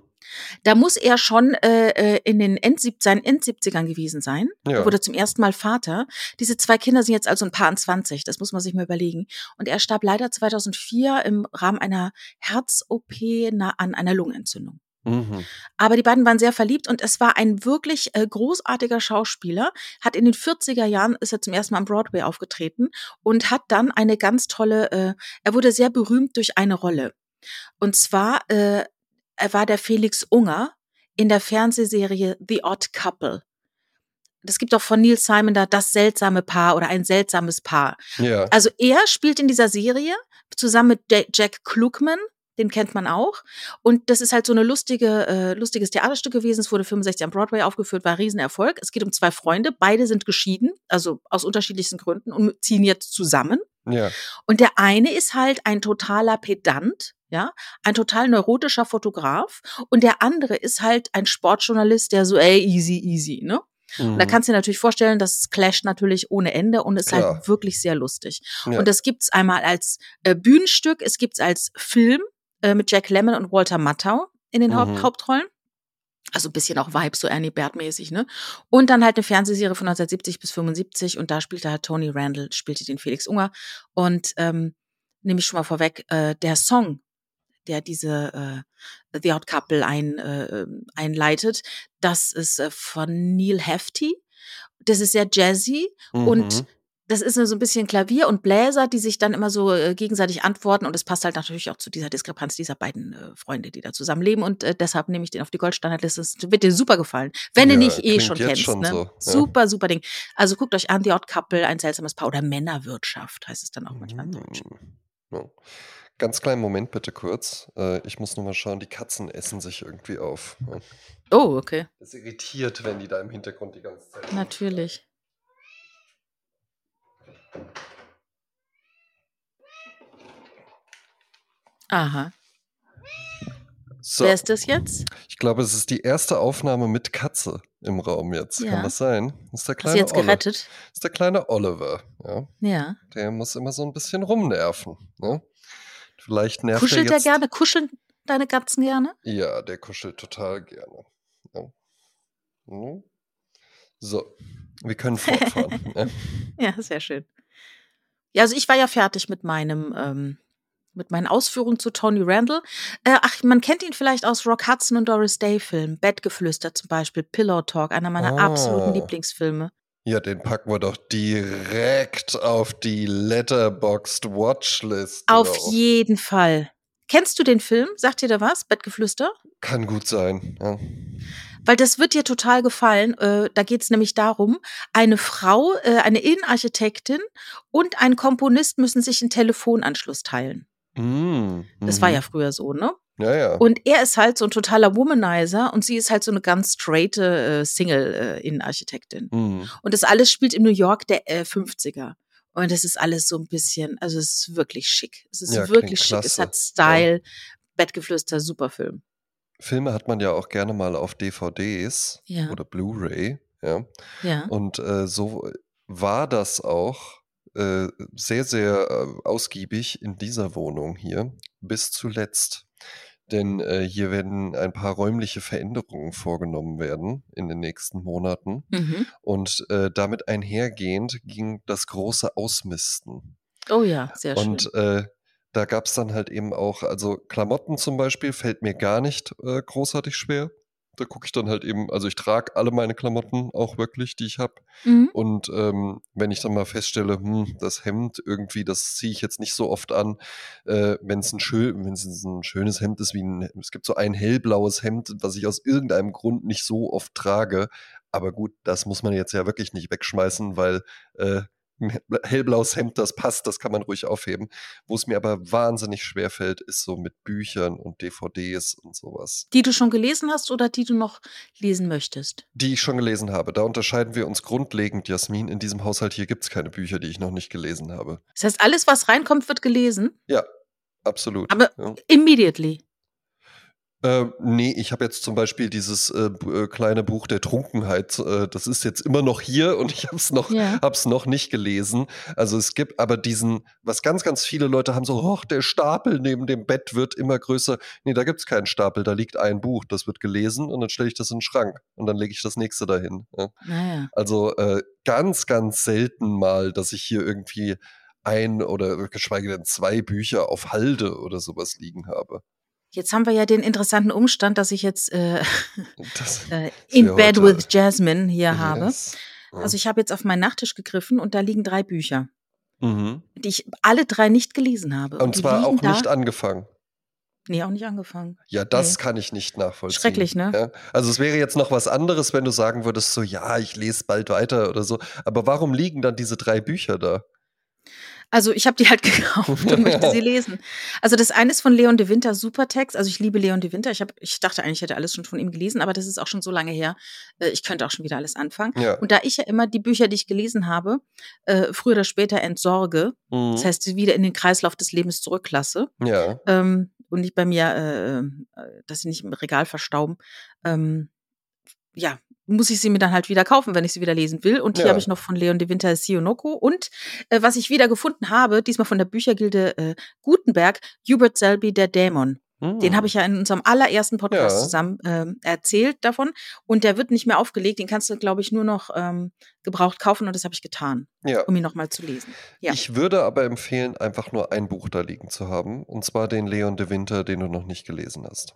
[SPEAKER 1] Da muss er schon äh, äh, in den Endsieb seinen End-70ern gewesen sein.
[SPEAKER 2] Ja.
[SPEAKER 1] Er wurde zum ersten Mal Vater. Diese zwei Kinder sind jetzt also ein paar an 20. Das muss man sich mal überlegen. Und er starb leider 2004 im Rahmen einer Herz-OP an einer Lungenentzündung.
[SPEAKER 2] Mhm.
[SPEAKER 1] Aber die beiden waren sehr verliebt und es war ein wirklich äh, großartiger Schauspieler. Hat in den 40er Jahren ist er zum ersten Mal am Broadway aufgetreten und hat dann eine ganz tolle, äh, er wurde sehr berühmt durch eine Rolle. Und zwar, äh, er war der Felix Unger in der Fernsehserie The Odd Couple. Das gibt auch von Neil Simon da das seltsame Paar oder ein seltsames Paar.
[SPEAKER 2] Ja.
[SPEAKER 1] Also er spielt in dieser Serie zusammen mit Ja- Jack Klugman, den kennt man auch. Und das ist halt so eine lustige, äh, lustiges Theaterstück gewesen. Es wurde 65 am Broadway aufgeführt, war ein Riesenerfolg. Es geht um zwei Freunde, beide sind geschieden, also aus unterschiedlichsten Gründen und ziehen jetzt zusammen.
[SPEAKER 2] Ja.
[SPEAKER 1] Und der eine ist halt ein totaler Pedant, ja, ein total neurotischer Fotograf. Und der andere ist halt ein Sportjournalist, der so, ey, easy, easy, ne? Und da
[SPEAKER 2] Mhm.
[SPEAKER 1] kannst du dir natürlich vorstellen, das clasht natürlich ohne Ende und ist
[SPEAKER 2] Klar.
[SPEAKER 1] halt wirklich sehr lustig.
[SPEAKER 2] Ja.
[SPEAKER 1] Und das gibt's einmal als äh, Bühnenstück, es gibt's als Film äh, mit Jack Lemmon und Walter Matthau in den Haupt
[SPEAKER 2] Mhm.
[SPEAKER 1] Hauptrollen. Also ein bisschen auch Vibe, so Ernie Bert-mäßig, ne? Und dann halt eine Fernsehserie von 1970 bis 75 und da spielte halt Tony Randall, spielte den Felix Unger. Und ähm, nehme ich schon mal vorweg, äh, der Song, der diese äh, The Odd Couple ein, äh, einleitet, das ist äh, von Neil Hefti. Das ist sehr jazzy und
[SPEAKER 2] Mhm.
[SPEAKER 1] Das ist so ein bisschen Klavier und Bläser, die sich dann immer so äh, gegenseitig antworten und es passt halt natürlich auch zu dieser Diskrepanz dieser beiden äh, Freunde, die da zusammenleben und äh, deshalb nehme ich den auf die Goldstandardliste. Es wird dir super gefallen, wenn du
[SPEAKER 2] Ja,
[SPEAKER 1] nicht eh schon kennst.
[SPEAKER 2] schon
[SPEAKER 1] ne?
[SPEAKER 2] so.
[SPEAKER 1] Super, super Ding. Also guckt euch an, The Odd Couple, ein seltsames Paar oder Männerwirtschaft heißt es dann auch manchmal.
[SPEAKER 2] Mhm. Ja. Ganz kleinen Moment bitte kurz. Äh, ich muss nur mal schauen, die Katzen essen sich irgendwie auf. Ja.
[SPEAKER 1] Oh, okay,
[SPEAKER 2] Das irritiert, wenn die da im Hintergrund die ganze Zeit.
[SPEAKER 1] natürlich. Aha.
[SPEAKER 2] So,
[SPEAKER 1] Wer ist das jetzt?
[SPEAKER 2] ich glaube, es ist die erste Aufnahme mit Katze im Raum jetzt.
[SPEAKER 1] Ja.
[SPEAKER 2] Kann das sein? Ist der
[SPEAKER 1] Hast du
[SPEAKER 2] kleine
[SPEAKER 1] jetzt gerettet?
[SPEAKER 2] Ist der kleine Oliver. Ja.
[SPEAKER 1] Ja.
[SPEAKER 2] Der muss immer so ein bisschen rumnerven. Ne? Vielleicht nervt
[SPEAKER 1] Kuschelt
[SPEAKER 2] er
[SPEAKER 1] er
[SPEAKER 2] jetzt.
[SPEAKER 1] gerne? Kuscheln deine Katzen gerne?
[SPEAKER 2] Ja, der kuschelt total gerne. Ja. Mhm. So, wir können fortfahren. ja.
[SPEAKER 1] Ja, sehr schön. Ja, also ich war ja fertig mit meinem, ähm, mit meinen Ausführungen zu Tony Randall. Äh, ach, man kennt ihn vielleicht aus Rock Hudson und Doris Day Filmen. Bettgeflüster zum Beispiel, Pillow Talk, einer meiner
[SPEAKER 2] Ah.
[SPEAKER 1] absoluten Lieblingsfilme.
[SPEAKER 2] ja, den packen wir doch direkt auf die Letterboxd Watchlist.
[SPEAKER 1] Auf
[SPEAKER 2] drauf.
[SPEAKER 1] jeden Fall. Kennst du den Film? Sagt dir da was? Bettgeflüster?
[SPEAKER 2] Kann gut sein. Ja.
[SPEAKER 1] Weil das wird dir total gefallen. Äh, da geht es nämlich darum, eine Frau, äh, eine Innenarchitektin und ein Komponist müssen sich einen Telefonanschluss teilen.
[SPEAKER 2] Mm,
[SPEAKER 1] Das war
[SPEAKER 2] mhm.
[SPEAKER 1] ja früher so, ne?
[SPEAKER 2] Ja, ja.
[SPEAKER 1] Und er ist halt so ein totaler Womanizer und sie ist halt so eine ganz straighte äh, Single-Innenarchitektin.
[SPEAKER 2] Mhm.
[SPEAKER 1] und das alles spielt in New York der äh, 50er. Und das ist alles so ein bisschen, also es ist wirklich schick. Es ist
[SPEAKER 2] Ja,
[SPEAKER 1] wirklich schick. Es
[SPEAKER 2] klasse.
[SPEAKER 1] hat Style. Bettgeflüster, super Film.
[SPEAKER 2] Filme hat man ja auch gerne mal auf DVDs
[SPEAKER 1] Ja.
[SPEAKER 2] oder Blu-ray. Ja.
[SPEAKER 1] Ja.
[SPEAKER 2] Und äh, so war das auch äh, sehr, sehr äh, ausgiebig in dieser Wohnung hier bis zuletzt. Denn äh, hier werden ein paar räumliche Veränderungen vorgenommen werden in den nächsten Monaten.
[SPEAKER 1] Mhm.
[SPEAKER 2] Und äh, damit einhergehend ging das große Ausmisten.
[SPEAKER 1] Oh ja, sehr schön.
[SPEAKER 2] Und äh, da gab es dann halt eben auch, also Klamotten zum Beispiel fällt mir gar nicht äh, großartig schwer. Da gucke ich dann halt eben, also ich trage alle meine Klamotten auch wirklich, die ich habe.
[SPEAKER 1] Mhm.
[SPEAKER 2] Und ähm, wenn ich dann mal feststelle, hm, das Hemd irgendwie, das ziehe ich jetzt nicht so oft an, äh, wenn es ein, schön, ein schönes Hemd ist, wie ein, es gibt so ein hellblaues Hemd, was ich aus irgendeinem Grund nicht so oft trage. Aber gut, das muss man jetzt ja wirklich nicht wegschmeißen, weil äh, ein hellblaues Hemd, das passt, das kann man ruhig aufheben. Wo es mir aber wahnsinnig schwer fällt, ist so mit Büchern und DVDs und sowas.
[SPEAKER 1] Die du schon gelesen hast oder die du noch lesen möchtest?
[SPEAKER 2] Die ich schon gelesen habe. Da unterscheiden wir uns grundlegend, Jasmin. In diesem Haushalt hier gibt es keine Bücher, die ich noch nicht gelesen habe.
[SPEAKER 1] Das heißt, alles, was reinkommt, wird gelesen?
[SPEAKER 2] Ja, absolut.
[SPEAKER 1] Aber
[SPEAKER 2] ja.
[SPEAKER 1] immediately.
[SPEAKER 2] Äh, nee, ich habe jetzt zum Beispiel dieses äh, äh, kleine Buch der Trunkenheit. Äh, das ist jetzt immer noch hier und ich habe es noch,
[SPEAKER 1] Ja.
[SPEAKER 2] hab's noch nicht gelesen. Also es gibt aber diesen, was ganz, ganz viele Leute haben, so, hoch, der Stapel neben dem Bett wird immer größer. Nee, da gibt es keinen Stapel, da liegt ein Buch, das wird gelesen und dann stelle ich das in den Schrank und dann lege ich das nächste dahin. Ja.
[SPEAKER 1] Naja.
[SPEAKER 2] Also äh, ganz, ganz selten mal, dass ich hier irgendwie ein oder geschweige denn zwei Bücher auf Halde oder sowas liegen habe.
[SPEAKER 1] Jetzt haben wir ja den interessanten Umstand, dass ich jetzt äh, äh, In Bed
[SPEAKER 2] heute-
[SPEAKER 1] with Jasmine hier habe.
[SPEAKER 2] Yes. Ja.
[SPEAKER 1] Also ich habe jetzt auf meinen Nachttisch gegriffen und da liegen drei Bücher,
[SPEAKER 2] Mhm.
[SPEAKER 1] die ich alle drei nicht gelesen habe.
[SPEAKER 2] Und
[SPEAKER 1] die
[SPEAKER 2] zwar auch nicht angefangen.
[SPEAKER 1] Nee, auch nicht angefangen.
[SPEAKER 2] Ja, das
[SPEAKER 1] Nee.
[SPEAKER 2] kann ich nicht nachvollziehen.
[SPEAKER 1] Schrecklich, ne?
[SPEAKER 2] Ja? Also es wäre jetzt noch was anderes, wenn du sagen würdest, so ja, ich lese bald weiter oder so. Aber warum liegen dann diese drei Bücher da?
[SPEAKER 1] Also ich habe die halt gekauft und möchte sie lesen. Also das eine ist von Leon de Winter, Supertext. Also ich liebe Leon de Winter. Ich, hab, ich dachte eigentlich, ich hätte alles schon von ihm gelesen, aber das ist auch schon so lange her. Äh, Ich könnte auch schon wieder alles anfangen.
[SPEAKER 2] Ja.
[SPEAKER 1] Und da ich ja immer die Bücher, die ich gelesen habe, äh, früher oder später entsorge,
[SPEAKER 2] Mhm.
[SPEAKER 1] das heißt wieder in den Kreislauf des Lebens zurücklasse,
[SPEAKER 2] ja.
[SPEAKER 1] ähm, und nicht bei mir, äh, äh, dass sie nicht im Regal verstauben, ähm, ja, muss ich sie mir dann halt wieder kaufen, wenn ich sie wieder lesen will. Und hier
[SPEAKER 2] Ja.
[SPEAKER 1] habe ich noch von Leon de Winter Sionoko. Und äh, was ich wieder gefunden habe, diesmal von der Büchergilde äh, Gutenberg, Hubert Selby, der Dämon. Den habe ich ja in unserem allerersten Podcast.
[SPEAKER 2] Ja.
[SPEAKER 1] zusammen ähm, erzählt davon. Und der wird nicht mehr aufgelegt. Den kannst du, glaube ich, nur noch ähm, gebraucht kaufen. Und das habe ich getan,
[SPEAKER 2] Ja.
[SPEAKER 1] um ihn nochmal zu lesen.
[SPEAKER 2] Ich würde aber empfehlen, einfach nur ein Buch da liegen zu haben. Und zwar den Leon de Winter, den du noch nicht gelesen hast.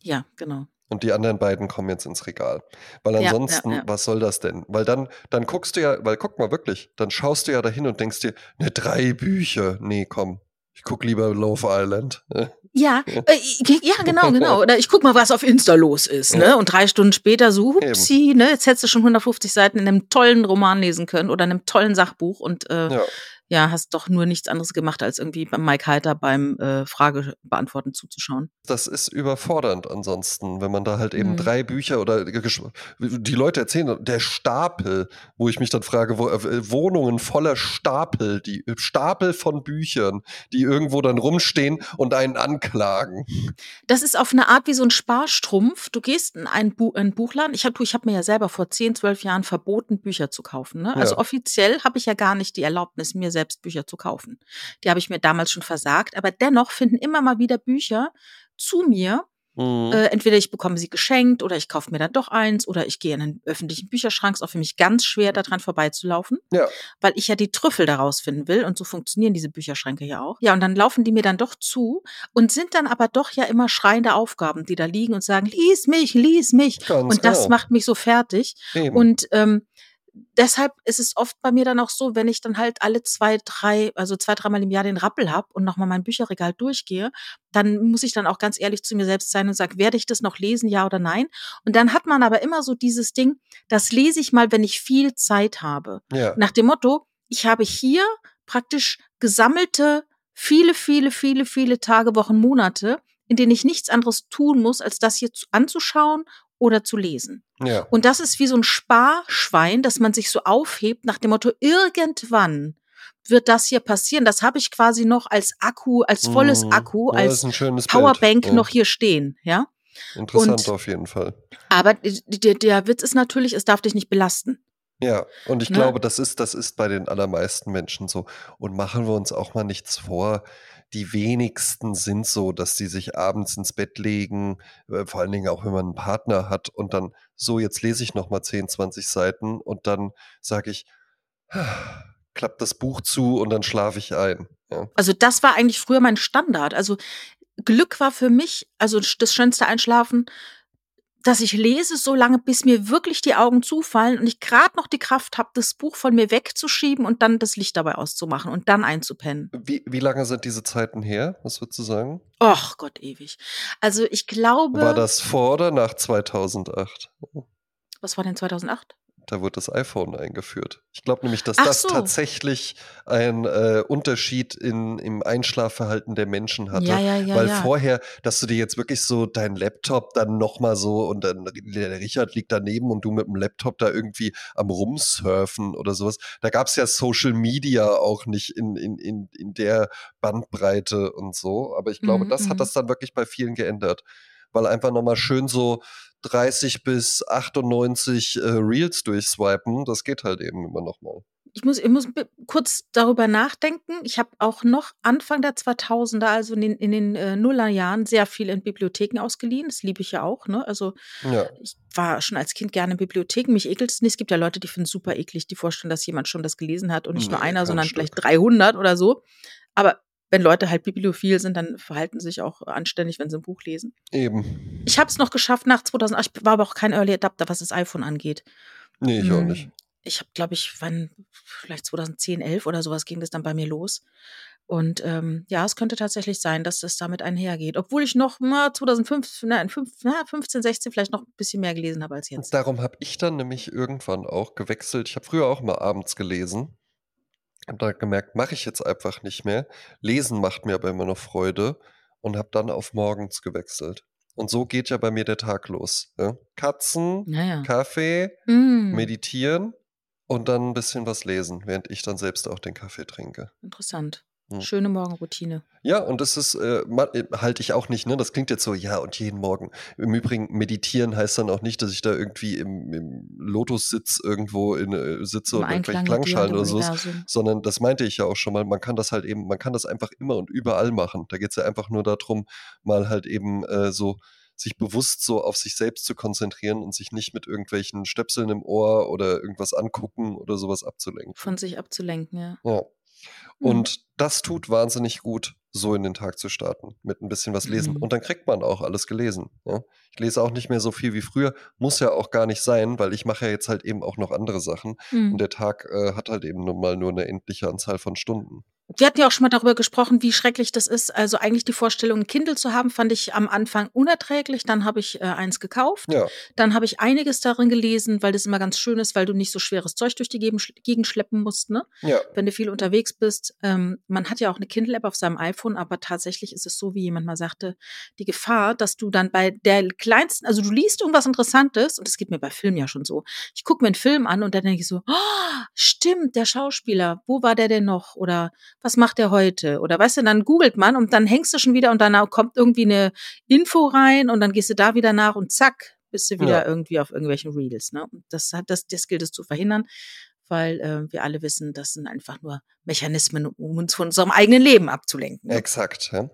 [SPEAKER 1] Ja, genau.
[SPEAKER 2] Und die anderen beiden kommen jetzt ins Regal. Weil
[SPEAKER 1] Ja, ja,
[SPEAKER 2] ansonsten,
[SPEAKER 1] ja.
[SPEAKER 2] was soll das denn? Weil dann, dann guckst du ja, weil guck mal wirklich, dann schaust du ja dahin und denkst dir, ne, drei Bücher. Nee, komm. Ich guck lieber Love Island.
[SPEAKER 1] Ja, äh, ja, genau, genau. Oder ich guck mal, was auf Insta los ist, ne?
[SPEAKER 2] Ja.
[SPEAKER 1] Und drei Stunden später so, hupsi, ne? Jetzt hättest du schon 150 Seiten in einem tollen Roman lesen können oder einem tollen Sachbuch und äh, ja. Hast doch nur nichts anderes gemacht, als irgendwie beim Mike Heiter beim äh, Frage beantworten zuzuschauen.
[SPEAKER 2] Das ist überfordernd ansonsten, wenn man da halt eben
[SPEAKER 1] Mhm.
[SPEAKER 2] drei Bücher oder die Leute erzählen, der Stapel, wo ich mich dann frage, wo, äh, Wohnungen voller Stapel, die Stapel von Büchern, die irgendwo dann rumstehen und einen anklagen.
[SPEAKER 1] Das ist auf eine Art wie so ein Sparstrumpf. Du gehst in einen, Bu einen Buchladen. Ich habe ich hab mir ja selber vor 10, 12 Jahren verboten, Bücher zu kaufen. Ne? Also
[SPEAKER 2] Ja.
[SPEAKER 1] offiziell habe ich ja gar nicht die Erlaubnis, mir selbst Bücher zu kaufen. Die habe ich mir damals schon versagt. Aber dennoch finden immer mal wieder Bücher zu mir.
[SPEAKER 2] Mhm.
[SPEAKER 1] Äh, entweder ich bekomme sie geschenkt oder ich kaufe mir dann doch eins oder ich gehe in einen öffentlichen Bücherschrank. Ist auch für mich ganz schwer, daran vorbeizulaufen
[SPEAKER 2] Ja.
[SPEAKER 1] weil ich ja die Trüffel daraus finden will und so funktionieren diese Bücherschränke ja auch. Ja, und dann laufen die mir dann doch zu und sind dann aber doch ja immer schreiende Aufgaben, die da liegen und sagen, lies mich, lies mich.
[SPEAKER 2] Ganz
[SPEAKER 1] und das
[SPEAKER 2] genau.
[SPEAKER 1] macht mich so fertig.
[SPEAKER 2] Eben.
[SPEAKER 1] Und ähm, deshalb ist es oft bei mir dann auch so, wenn ich dann halt alle zwei, drei, also zwei, dreimal im Jahr den Rappel hab und nochmal mein Bücherregal durchgehe, dann muss ich dann auch ganz ehrlich zu mir selbst sein und sage, werde ich das noch lesen, ja oder nein? Und dann hat man aber immer so dieses Ding, das lese ich mal, wenn ich viel Zeit habe.
[SPEAKER 2] ja.
[SPEAKER 1] Nach dem Motto, ich habe hier praktisch gesammelte viele, viele, viele, viele Tage, Wochen, Monate, in denen ich nichts anderes tun muss, als das hier zu, anzuschauen oder zu lesen.
[SPEAKER 2] ja.
[SPEAKER 1] Und das ist wie so ein Sparschwein, dass man sich so aufhebt nach dem Motto, irgendwann wird das hier passieren. Das habe ich quasi noch als Akku, als volles
[SPEAKER 2] Mhm.
[SPEAKER 1] Akku,
[SPEAKER 2] ja,
[SPEAKER 1] als
[SPEAKER 2] ist ein schönes
[SPEAKER 1] Powerbank.
[SPEAKER 2] Ja.
[SPEAKER 1] noch hier stehen, ja.
[SPEAKER 2] Interessant
[SPEAKER 1] und-
[SPEAKER 2] auf jeden Fall.
[SPEAKER 1] Aber der, der Witz ist natürlich, es darf dich nicht belasten.
[SPEAKER 2] Ja, und ich
[SPEAKER 1] Ne?
[SPEAKER 2] glaube, das ist, das ist bei den allermeisten Menschen so. Und machen wir uns auch mal nichts vor. Die wenigsten sind so, dass sie sich abends ins Bett legen, äh, vor allen Dingen auch, wenn man einen Partner hat und dann, so, jetzt lese ich nochmal 10, 20 Seiten und dann sage ich, klappt das Buch zu und dann schlafe ich ein. Ja.
[SPEAKER 1] Also das war eigentlich früher mein Standard. Also Glück war für mich, also das schönste Einschlafen, dass ich lese so lange, bis mir wirklich die Augen zufallen und ich gerade noch die Kraft habe, das Buch von mir wegzuschieben und dann das Licht dabei auszumachen und dann einzupennen.
[SPEAKER 2] Wie, wie lange sind diese Zeiten her? Was würdest du sagen?
[SPEAKER 1] Och Gott, ewig. Also ich glaube,
[SPEAKER 2] War das vor oder nach 2008?
[SPEAKER 1] was war denn 2008?
[SPEAKER 2] Da wird das iPhone eingeführt. Ich glaube nämlich, dass
[SPEAKER 1] Ach
[SPEAKER 2] das
[SPEAKER 1] so.
[SPEAKER 2] tatsächlich einen äh, Unterschied in, im Einschlafverhalten der Menschen hatte.
[SPEAKER 1] Ja, ja, ja,
[SPEAKER 2] Weil vorher, dass du dir jetzt wirklich so deinen Laptop dann nochmal so und dann der Richard liegt daneben und du mit dem Laptop da irgendwie am Rumsurfen oder sowas. Da gab es ja Social Media auch nicht in, in, in, in der Bandbreite und so. Aber ich glaube,
[SPEAKER 1] Mhm,
[SPEAKER 2] das hat
[SPEAKER 1] mhm.
[SPEAKER 2] das dann wirklich bei vielen geändert. Weil einfach nochmal schön so 30 bis 98 äh, Reels durchswipen, das geht halt eben immer nochmal.
[SPEAKER 1] Ich muss, ich muss kurz darüber nachdenken. Ich habe auch noch Anfang der 2000er, also in den, in den äh, Nullerjahren, sehr viel in Bibliotheken ausgeliehen. Das liebe ich ja auch. Ne? Also
[SPEAKER 2] Ja.
[SPEAKER 1] ich war schon als Kind gerne in Bibliotheken. Mich ekelt es nicht. Es gibt ja Leute, die finden es super eklig, die vorstellen, dass jemand schon das gelesen hat und nicht nur
[SPEAKER 2] Nee,
[SPEAKER 1] einer,
[SPEAKER 2] kein
[SPEAKER 1] sondern
[SPEAKER 2] Stück.
[SPEAKER 1] vielleicht 300 oder so. Aber wenn Leute halt bibliophil sind, dann verhalten sie sich auch anständig, wenn sie ein Buch lesen.
[SPEAKER 2] Eben.
[SPEAKER 1] Ich habe es noch geschafft nach 2008. Ich war aber auch kein Early Adapter, was das iPhone angeht.
[SPEAKER 2] Nee, ich auch
[SPEAKER 1] Mm,
[SPEAKER 2] nicht.
[SPEAKER 1] Ich habe, glaube ich, wann, vielleicht 2010, 11 oder sowas ging das dann bei mir los. Und ähm, ja, es könnte tatsächlich sein, dass das damit einhergeht. Obwohl ich noch mal 2005, nein, 5, na, 15, 16 vielleicht noch ein bisschen mehr gelesen habe als jetzt.
[SPEAKER 2] darum habe ich dann nämlich irgendwann auch gewechselt. Ich habe früher auch mal abends gelesen. Hab da gemerkt, mache ich jetzt einfach nicht mehr. Lesen macht mir aber immer noch Freude und habe dann auf morgens gewechselt. Und so geht ja bei mir der Tag los. Ja? Katzen,
[SPEAKER 1] Naja.
[SPEAKER 2] Kaffee,
[SPEAKER 1] Mm,
[SPEAKER 2] meditieren und dann ein bisschen was lesen, während ich dann selbst auch den Kaffee trinke.
[SPEAKER 1] interessant. Schöne Morgenroutine.
[SPEAKER 2] Ja, und das ist, äh, äh, halte ich auch nicht, ne? Das klingt jetzt so, ja, und jeden Morgen. Im Übrigen, meditieren heißt dann auch nicht, dass ich da irgendwie im, im Lotussitz irgendwo in, äh, sitze
[SPEAKER 1] Im
[SPEAKER 2] und irgendwelche Klangschalen oder so, sondern das meinte ich ja auch schon mal, man kann das halt eben, man kann das einfach immer und überall machen. Da geht es ja einfach nur darum, mal halt eben äh, so sich bewusst so auf sich selbst zu konzentrieren und sich nicht mit irgendwelchen Stöpseln im Ohr oder irgendwas angucken oder sowas abzulenken.
[SPEAKER 1] Von sich abzulenken, ja.
[SPEAKER 2] Ja. Und das tut wahnsinnig gut, so in den Tag zu starten, mit ein bisschen was lesen.
[SPEAKER 1] Mhm.
[SPEAKER 2] Und dann kriegt man auch alles gelesen. Ja? Ich lese auch nicht mehr so viel wie früher, muss ja auch gar nicht sein, weil ich mache ja jetzt halt eben auch noch andere Sachen.
[SPEAKER 1] Mm.
[SPEAKER 2] Und der Tag äh, hat halt eben nun mal nur eine endliche Anzahl von Stunden.
[SPEAKER 1] Wir hatten ja auch schon mal darüber gesprochen, wie schrecklich das ist. Also eigentlich die Vorstellung, ein Kindle zu haben, fand ich am Anfang unerträglich. Dann habe ich äh, eins gekauft.
[SPEAKER 2] Ja,
[SPEAKER 1] Dann habe ich einiges darin gelesen, weil das immer ganz schön ist, weil du nicht so schweres Zeug durch die Gegend schleppen musst, ne?
[SPEAKER 2] ja,
[SPEAKER 1] Wenn du viel unterwegs bist. Ähm, man hat ja auch eine Kindle-App auf seinem iPhone, aber tatsächlich ist es so, wie jemand mal sagte, die Gefahr, dass du dann bei der kleinsten, also du liest irgendwas Interessantes, und das geht mir bei Filmen ja schon so. Ich gucke mir einen Film an und dann denke ich so, oh, stimmt, der Schauspieler, wo war der denn noch? Oder was macht der heute? Oder weißt du, dann googelt man und dann hängst du schon wieder und dann kommt irgendwie eine Info rein und dann gehst du da wieder nach und zack, bist du wieder
[SPEAKER 2] Ja.
[SPEAKER 1] irgendwie auf irgendwelchen Reels. Ne? Und das hat das, das gilt es zu verhindern, weil äh, wir alle wissen, das sind einfach nur Mechanismen, um uns von unserem eigenen Leben abzulenken. Ne?
[SPEAKER 2] exakt. Ja.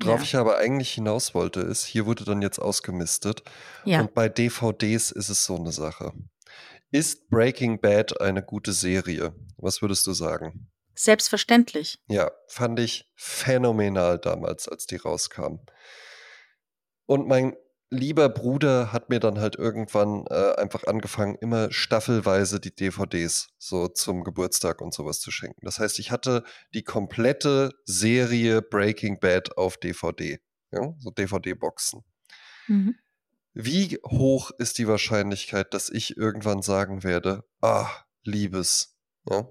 [SPEAKER 2] Worauf
[SPEAKER 1] Ja.
[SPEAKER 2] ich aber eigentlich hinaus wollte, ist, hier wurde dann jetzt ausgemistet.
[SPEAKER 1] Ja.
[SPEAKER 2] Und bei DVDs ist es so eine Sache. Ist Breaking Bad eine gute Serie? Was würdest du sagen?
[SPEAKER 1] Selbstverständlich.
[SPEAKER 2] Ja, fand ich phänomenal damals, als die rauskam. Und mein lieber Bruder hat mir dann halt irgendwann äh, einfach angefangen, immer staffelweise die DVDs so zum Geburtstag und sowas zu schenken. Das heißt, ich hatte die komplette Serie Breaking Bad auf DVD. Ja, so DVD-Boxen.
[SPEAKER 1] Mhm.
[SPEAKER 2] Wie hoch ist die Wahrscheinlichkeit, dass ich irgendwann sagen werde, ah, Liebes, ja?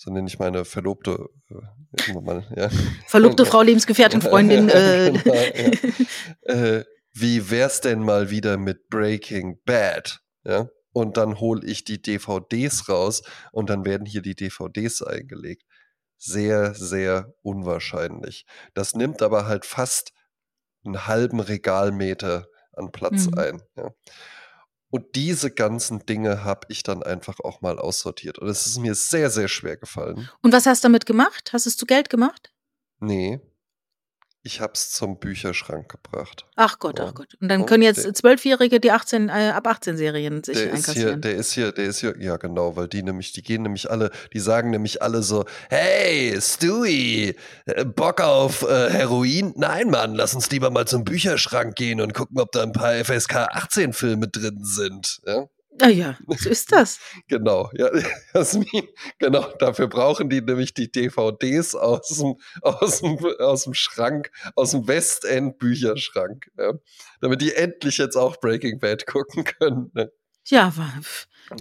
[SPEAKER 2] So nenne ich meine Verlobte äh, mal, ja.
[SPEAKER 1] Verlobte Frau, Lebensgefährtin, Freundin. Äh,
[SPEAKER 2] Genau, ja. äh, wie wär's denn mal wieder mit Breaking Bad? Ja? Und dann hole ich die DVDs raus und dann werden hier die DVDs eingelegt. Sehr, sehr unwahrscheinlich. Das nimmt aber halt fast einen halben Regalmeter an Platz
[SPEAKER 1] Mhm.
[SPEAKER 2] ein. Ja. Und diese ganzen Dinge habe ich dann einfach auch mal aussortiert. Und es ist mir sehr, sehr schwer gefallen.
[SPEAKER 1] Und was hast du damit gemacht? Hast du es zu Geld gemacht?
[SPEAKER 2] Nee, ich habe es zum Bücherschrank gebracht.
[SPEAKER 1] Ach Gott, ach Gott. Und dann können jetzt Zwölfjährige die 18, äh, ab 18 Serien sich
[SPEAKER 2] Der ist hier,
[SPEAKER 1] einkassieren.
[SPEAKER 2] der ist hier, der ist hier, ja genau, weil die nämlich, die gehen nämlich alle, die sagen nämlich alle so, hey, Stewie, äh, Bock auf äh, Heroin? Nein, Mann, lass uns lieber mal zum Bücherschrank gehen und gucken, ob da ein paar FSK 18 Filme drin sind. Ja?
[SPEAKER 1] Ah ja, so ist das.
[SPEAKER 2] Genau, ja, Jasmin, genau, dafür brauchen die nämlich die DVDs aus dem, aus dem, aus dem Schrank, aus dem Westend Bücherschrank, ja, damit die endlich jetzt auch Breaking Bad gucken können. Ne?
[SPEAKER 1] Ja,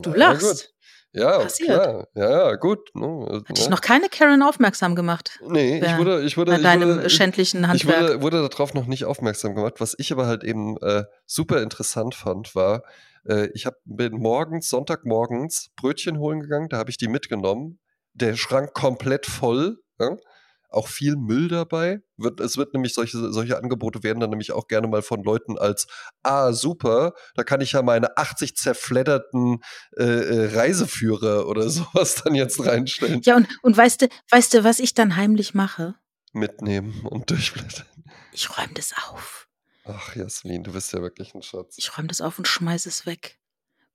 [SPEAKER 1] du
[SPEAKER 2] Na
[SPEAKER 1] lachst.
[SPEAKER 2] Ja,
[SPEAKER 1] Passiert.
[SPEAKER 2] klar. Ja, ja, gut. Ne,
[SPEAKER 1] Hatte ich
[SPEAKER 2] ne?
[SPEAKER 1] noch keine Karen aufmerksam gemacht
[SPEAKER 2] Nee, ich wurde, ich wurde,
[SPEAKER 1] bei
[SPEAKER 2] ich
[SPEAKER 1] deinem
[SPEAKER 2] wurde, ich,
[SPEAKER 1] schändlichen
[SPEAKER 2] ich
[SPEAKER 1] Handwerk.
[SPEAKER 2] wurde, wurde darauf noch nicht aufmerksam gemacht. Was ich aber halt eben äh, super interessant fand, war, äh, ich hab, bin morgens, Sonntagmorgens Brötchen holen gegangen, da habe ich die mitgenommen. Der Schrank komplett voll. Ja? Auch viel Müll dabei. Wird, es wird nämlich solche, solche Angebote werden dann nämlich auch gerne mal von Leuten als, ah, super, da kann ich ja meine 80 zerfledderten äh, äh, Reiseführer oder sowas dann jetzt reinstellen,
[SPEAKER 1] Ja, und, und weißt du, weißt du, was ich dann heimlich mache?
[SPEAKER 2] mitnehmen und durchblättern.
[SPEAKER 1] Ich räume das auf.
[SPEAKER 2] Ach, Jasmin, du bist ja wirklich ein Schatz.
[SPEAKER 1] Ich räume das auf und schmeiße es weg.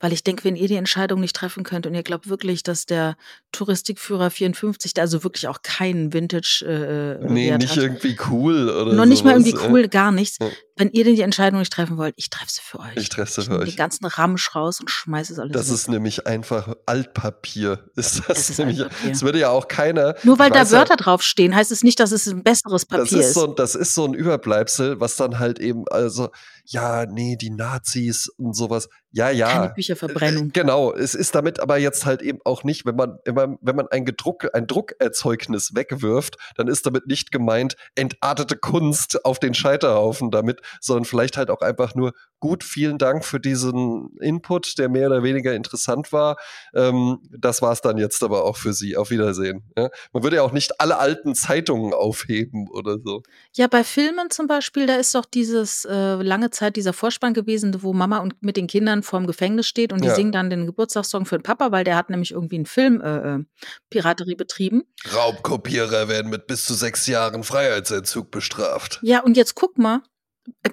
[SPEAKER 1] Weil ich denke, wenn ihr die Entscheidung nicht treffen könnt und ihr glaubt wirklich, dass der Touristikführer 54, der also wirklich auch keinen Vintage äh,
[SPEAKER 2] Nee,
[SPEAKER 1] Wert
[SPEAKER 2] nicht
[SPEAKER 1] hat,
[SPEAKER 2] irgendwie cool oder
[SPEAKER 1] noch nicht mal
[SPEAKER 2] sowas,
[SPEAKER 1] irgendwie
[SPEAKER 2] äh.
[SPEAKER 1] cool, gar nichts. Wenn ihr denn die Entscheidung nicht treffen wollt, ich treffe sie für euch.
[SPEAKER 2] Ich treffe sie für euch.
[SPEAKER 1] den ganzen Ramsch raus und schmeiße es alles
[SPEAKER 2] Das ist nämlich einfach Altpapier. Ist das,
[SPEAKER 1] Es ist
[SPEAKER 2] nämlich? Es würde ja auch keiner.
[SPEAKER 1] Nur weil da
[SPEAKER 2] weiß ja,
[SPEAKER 1] Wörter draufstehen, heißt es nicht, dass es ein besseres
[SPEAKER 2] das
[SPEAKER 1] Papier
[SPEAKER 2] ist,
[SPEAKER 1] ist.
[SPEAKER 2] so, das ist so ein Überbleibsel, was dann halt eben, also, ja, nee, die Nazis und sowas. Ja, ja.
[SPEAKER 1] Keine
[SPEAKER 2] Äh,
[SPEAKER 1] Bücherverbrennung.
[SPEAKER 2] Genau, es ist damit aber jetzt halt eben auch nicht, wenn man, wenn man, wenn man ein, Gedruck, ein Druckerzeugnis wegwirft, dann ist damit nicht gemeint entartete Kunst auf den Scheiterhaufen damit, sondern vielleicht halt auch einfach nur gut, vielen Dank für diesen Input, der mehr oder weniger interessant war. Ähm, das war's dann jetzt aber auch für Sie. Auf Wiedersehen. Ja? Man würde ja auch nicht alle alten Zeitungen aufheben oder so.
[SPEAKER 1] Ja, bei Filmen zum Beispiel, da ist doch dieses äh, lange Zeit dieser Vorspann gewesen, wo Mama und mit den Kindern vorm Gefängnis steht und die
[SPEAKER 2] Ja.
[SPEAKER 1] singen dann den Geburtstagssong für den Papa, weil der hat nämlich irgendwie einen Film äh, äh, Piraterie betrieben.
[SPEAKER 2] Raubkopierer werden mit bis zu sechs Jahren Freiheitsentzug bestraft.
[SPEAKER 1] Ja, und jetzt guck mal,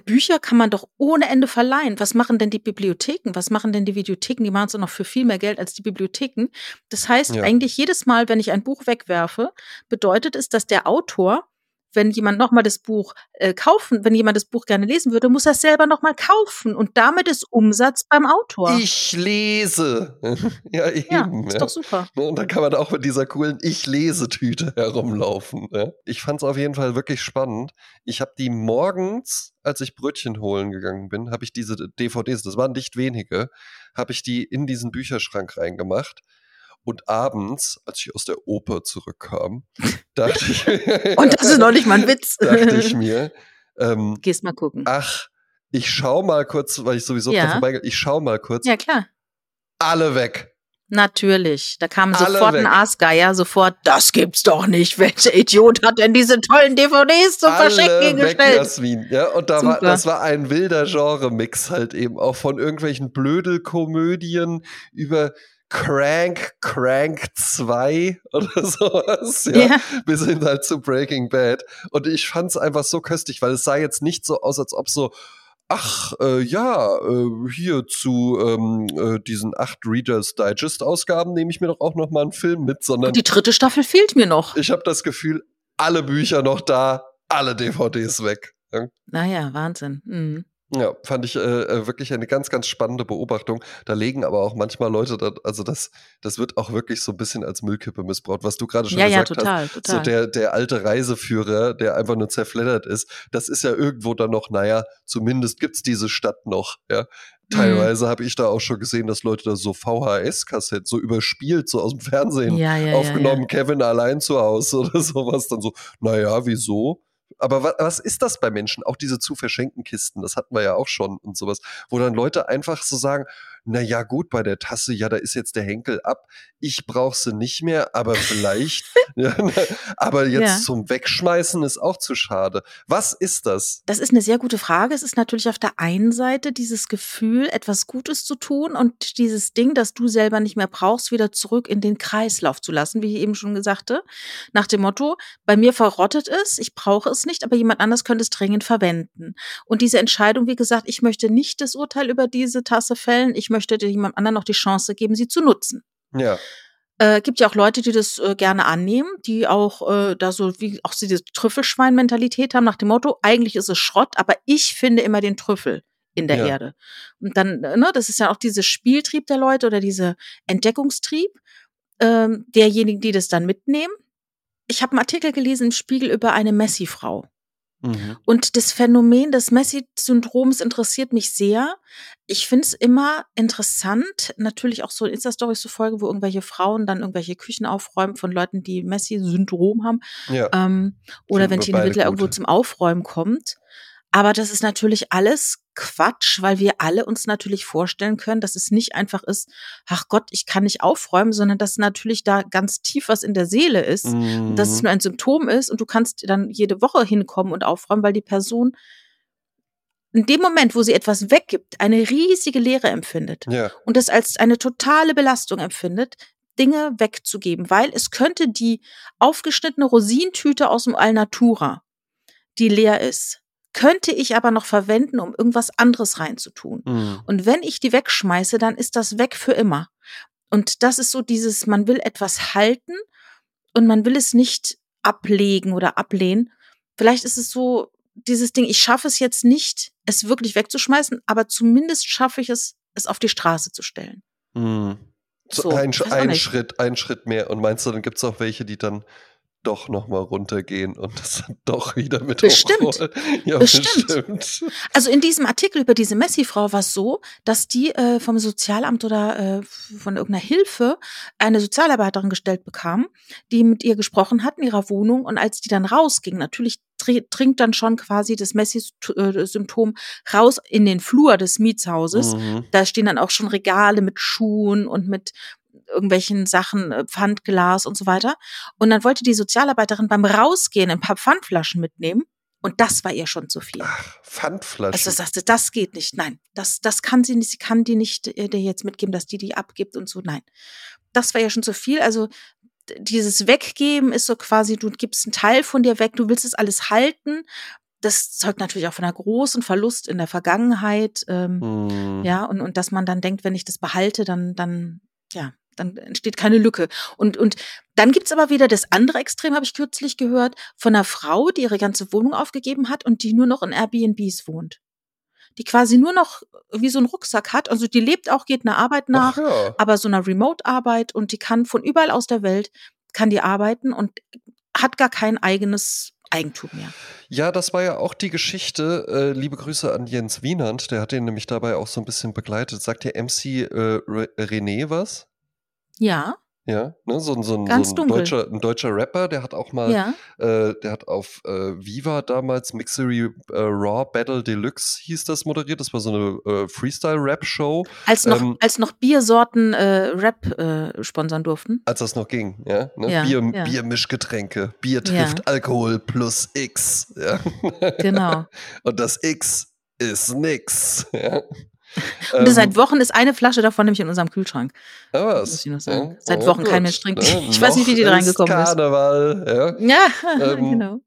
[SPEAKER 1] Bücher kann man doch ohne Ende verleihen. Was machen denn die Bibliotheken? Was machen denn die Videotheken? Die machen es doch noch für viel mehr Geld als die Bibliotheken. Das heißt,
[SPEAKER 2] Ja.
[SPEAKER 1] eigentlich jedes Mal, wenn ich ein Buch wegwerfe, bedeutet es, dass der Autor, wenn jemand nochmal das Buch äh, kaufen, wenn jemand das Buch gerne lesen würde, muss er es selber nochmal kaufen. Und damit ist Umsatz beim Autor.
[SPEAKER 2] Ich lese. ja, eben.
[SPEAKER 1] ja, ist
[SPEAKER 2] ja.
[SPEAKER 1] doch super.
[SPEAKER 2] Ne, Und dann kann man auch mit dieser coolen Ich-Lese-Tüte herumlaufen. Ne? Ich fand es auf jeden Fall wirklich spannend. Ich habe die morgens, als ich Brötchen holen gegangen bin, habe ich diese DVDs, das waren nicht wenige, habe ich die in diesen Bücherschrank reingemacht. Und abends, als ich aus der Oper zurückkam, dachte ich,
[SPEAKER 1] Und das ist noch nicht mal ein Witz.
[SPEAKER 2] dachte ich mir, ähm,
[SPEAKER 1] Gehst mal gucken.
[SPEAKER 2] ach, ich schau mal kurz, weil ich sowieso
[SPEAKER 1] Ja.
[SPEAKER 2] ja. vorbei, ich schau mal kurz,
[SPEAKER 1] Ja, klar.
[SPEAKER 2] alle weg.
[SPEAKER 1] Natürlich. Da kam
[SPEAKER 2] Alle
[SPEAKER 1] sofort ein
[SPEAKER 2] weg.
[SPEAKER 1] Aasgeier, sofort, das gibt's doch nicht. Welcher Idiot hat denn diese tollen DVDs zum Verschenken
[SPEAKER 2] Alle weg,
[SPEAKER 1] hingestellt?
[SPEAKER 2] Jasmin. Ja, und da war, das war ein wilder Genre-Mix halt eben auch von irgendwelchen Blödelkomödien über Crank, Crank 2 oder sowas, ja,
[SPEAKER 1] Ja.
[SPEAKER 2] bis hin halt zu Breaking Bad. Und ich fand's einfach so köstlich, weil es sah jetzt nicht so aus, als ob so, ach, äh, ja, äh, hier zu ähm, äh, diesen acht Readers Digest-Ausgaben nehme ich mir doch auch noch mal einen Film mit, sondern
[SPEAKER 1] die dritte Staffel fehlt mir noch.
[SPEAKER 2] ich habe das Gefühl, alle Bücher noch da, alle DVDs weg. Ja.
[SPEAKER 1] Naja, Wahnsinn. Mhm.
[SPEAKER 2] Ja, fand ich äh, äh, wirklich eine ganz, ganz spannende Beobachtung. Da legen aber auch manchmal Leute, da, also das, das wird auch wirklich so ein bisschen als Müllkippe missbraucht, was du gerade schon
[SPEAKER 1] Ja, ja,
[SPEAKER 2] gesagt
[SPEAKER 1] total,
[SPEAKER 2] hast.
[SPEAKER 1] total.
[SPEAKER 2] So der, der alte Reiseführer, der einfach nur zerfleddert ist, das ist ja irgendwo dann noch, naja, zumindest gibt's diese Stadt noch, ja.
[SPEAKER 1] Mhm.
[SPEAKER 2] Teilweise habe ich da auch schon gesehen, dass Leute da so VHS-Kassetten, so überspielt, so aus dem Fernsehen
[SPEAKER 1] ja, ja,
[SPEAKER 2] aufgenommen,
[SPEAKER 1] Ja,
[SPEAKER 2] Kevin allein zu Hause oder sowas, dann so, naja, wieso? Aber wa was ist das bei Menschen? Auch diese zu verschenken Kisten, das hatten wir ja auch schon und sowas, wo dann Leute einfach so sagen, na ja, gut, bei der Tasse, ja, da ist jetzt der Henkel ab, ich brauche sie nicht mehr, aber vielleicht, ja, ne, aber jetzt
[SPEAKER 1] Ja.
[SPEAKER 2] zum Wegschmeißen ist auch zu schade. Was ist das?
[SPEAKER 1] Das ist eine sehr gute Frage. Es ist natürlich auf der einen Seite dieses Gefühl, etwas Gutes zu tun und dieses Ding, das du selber nicht mehr brauchst, wieder zurück in den Kreislauf zu lassen, wie ich eben schon gesagt habe. Nach dem Motto, bei mir verrottet es, ich brauche es nicht, aber jemand anders könnte es dringend verwenden. Und diese Entscheidung, wie gesagt, ich möchte nicht das Urteil über diese Tasse fällen, ich möchte jemand anderen noch die Chance geben, sie zu nutzen.
[SPEAKER 2] Ja,
[SPEAKER 1] Äh, gibt ja auch Leute, die das äh, gerne annehmen, die auch äh, da so wie auch so diese Trüffelschwein-Mentalität haben nach dem Motto, eigentlich ist es Schrott, aber ich finde immer den Trüffel in der
[SPEAKER 2] Ja.
[SPEAKER 1] Erde. Und dann, äh, ne, das ist ja auch dieser Spieltrieb der Leute oder dieser Entdeckungstrieb ähm, derjenigen, die das dann mitnehmen. Ich habe einen Artikel gelesen im Spiegel über eine Messi-Frau.
[SPEAKER 2] Mhm.
[SPEAKER 1] Und das Phänomen des Messi-Syndroms interessiert mich sehr. Ich finde es immer interessant, natürlich auch so Insta-Stories zu folgen, wo irgendwelche Frauen dann irgendwelche Küchen aufräumen von Leuten, die Messi-Syndrom haben.
[SPEAKER 2] Ja.
[SPEAKER 1] Ähm, oder
[SPEAKER 2] Finden
[SPEAKER 1] wenn Tine
[SPEAKER 2] beide
[SPEAKER 1] Wittler irgendwo zum Aufräumen kommt. Aber das ist natürlich alles Quatsch, weil wir alle uns natürlich vorstellen können, dass es nicht einfach ist, ach Gott, ich kann nicht aufräumen, sondern dass natürlich da ganz tief was in der Seele ist und dass es
[SPEAKER 2] Mhm.
[SPEAKER 1] nur ein Symptom ist und du kannst dann jede Woche hinkommen und aufräumen, weil die Person in dem Moment, wo sie etwas weggibt, eine riesige Leere empfindet
[SPEAKER 2] Ja.
[SPEAKER 1] und das als eine totale Belastung empfindet, Dinge wegzugeben, weil es könnte die aufgeschnittene Rosintüte aus dem Alnatura, die leer ist, könnte ich aber noch verwenden, um irgendwas anderes reinzutun.
[SPEAKER 2] Mhm.
[SPEAKER 1] Und wenn ich die wegschmeiße, dann ist das weg für immer. Und das ist so dieses, man will etwas halten und man will es nicht ablegen oder ablehnen. Vielleicht ist es so dieses Ding, ich schaffe es jetzt nicht, es wirklich wegzuschmeißen, aber zumindest schaffe ich es, es auf die Straße zu stellen.
[SPEAKER 2] Mhm. So, ein, ein. Schritt, ein Schritt mehr. Und meinst du, dann gibt es auch welche, die dann doch nochmal runtergehen und das dann doch wieder mit
[SPEAKER 1] Bestimmt.
[SPEAKER 2] Ja,
[SPEAKER 1] Bestimmt.
[SPEAKER 2] bestimmt.
[SPEAKER 1] Also in diesem Artikel über diese Messi-Frau war es so, dass die äh, vom Sozialamt oder äh, von irgendeiner Hilfe eine Sozialarbeiterin gestellt bekam, die mit ihr gesprochen hat in ihrer Wohnung und als die dann rausging, natürlich dr- dringt dann schon quasi das Messi-Symptom raus in den Flur des Mietshauses.
[SPEAKER 2] Mhm.
[SPEAKER 1] Da stehen dann auch schon Regale mit Schuhen und mit irgendwelchen Sachen, äh, Pfandglas und so weiter. Und dann wollte die Sozialarbeiterin beim Rausgehen ein paar Pfandflaschen mitnehmen. Und das war ihr schon zu viel.
[SPEAKER 2] Ach, Pfandflaschen.
[SPEAKER 1] Also sagte, das geht nicht. Nein, das, das kann sie nicht. Sie kann die nicht äh, dir jetzt mitgeben, dass die die abgibt und so. Nein, das war ja schon zu viel. Also dieses Weggeben ist so quasi, du gibst einen Teil von dir weg, du willst es alles halten. Das zeugt natürlich auch von einer großen Verlust in der Vergangenheit. Ähm,
[SPEAKER 2] Mhm.
[SPEAKER 1] ja, und, und dass man dann denkt, wenn ich das behalte, dann, dann, ja, dann entsteht keine Lücke. Und, und dann gibt's aber wieder das andere Extrem, habe ich kürzlich gehört, von einer Frau, die ihre ganze Wohnung aufgegeben hat und die nur noch in Airbnbs wohnt. Die quasi nur noch wie so einen Rucksack hat. Also die lebt auch, geht einer Arbeit nach,
[SPEAKER 2] Ach ja.
[SPEAKER 1] aber so einer Remote-Arbeit und die kann von überall aus der Welt, kann die arbeiten und hat gar kein eigenes Eigentum mehr.
[SPEAKER 2] Ja, das war ja auch die Geschichte. Äh, liebe Grüße an Jens Wienand, der hat den nämlich dabei auch so ein bisschen begleitet. Sagt der MC äh, Re René was?
[SPEAKER 1] Ja,
[SPEAKER 2] Ja, ne? so, ein- so,
[SPEAKER 1] Ganz
[SPEAKER 2] so ein,
[SPEAKER 1] dunkel.
[SPEAKER 2] deutscher, ein deutscher Rapper, der hat auch mal,
[SPEAKER 1] ja.
[SPEAKER 2] äh, der hat auf äh, Viva damals Mixery äh, Raw Battle Deluxe hieß das moderiert. Das war so eine äh, Freestyle-Rap-Show,
[SPEAKER 1] Als noch,
[SPEAKER 2] Ähm,
[SPEAKER 1] als noch Biersorten äh, Rap äh, sponsern durften.
[SPEAKER 2] als das noch ging. Ja, ne?
[SPEAKER 1] Ja,
[SPEAKER 2] Bier,
[SPEAKER 1] ja.
[SPEAKER 2] Biermischgetränke. Bier
[SPEAKER 1] Ja.
[SPEAKER 2] trifft Alkohol plus X. Ja.
[SPEAKER 1] Genau.
[SPEAKER 2] Und das X ist nix. Ja.
[SPEAKER 1] Und
[SPEAKER 2] Ähm,
[SPEAKER 1] seit Wochen ist eine Flasche davon nämlich in unserem Kühlschrank. muss
[SPEAKER 2] was?
[SPEAKER 1] ich noch sagen.
[SPEAKER 2] Ja,
[SPEAKER 1] Seit
[SPEAKER 2] ja,
[SPEAKER 1] Wochen kein
[SPEAKER 2] gut,
[SPEAKER 1] Mensch trinkt.
[SPEAKER 2] ne?
[SPEAKER 1] Ich weiß nicht, wie die da reingekommen ist.
[SPEAKER 2] Karneval, ja.
[SPEAKER 1] Ja,
[SPEAKER 2] Ähm,
[SPEAKER 1] genau.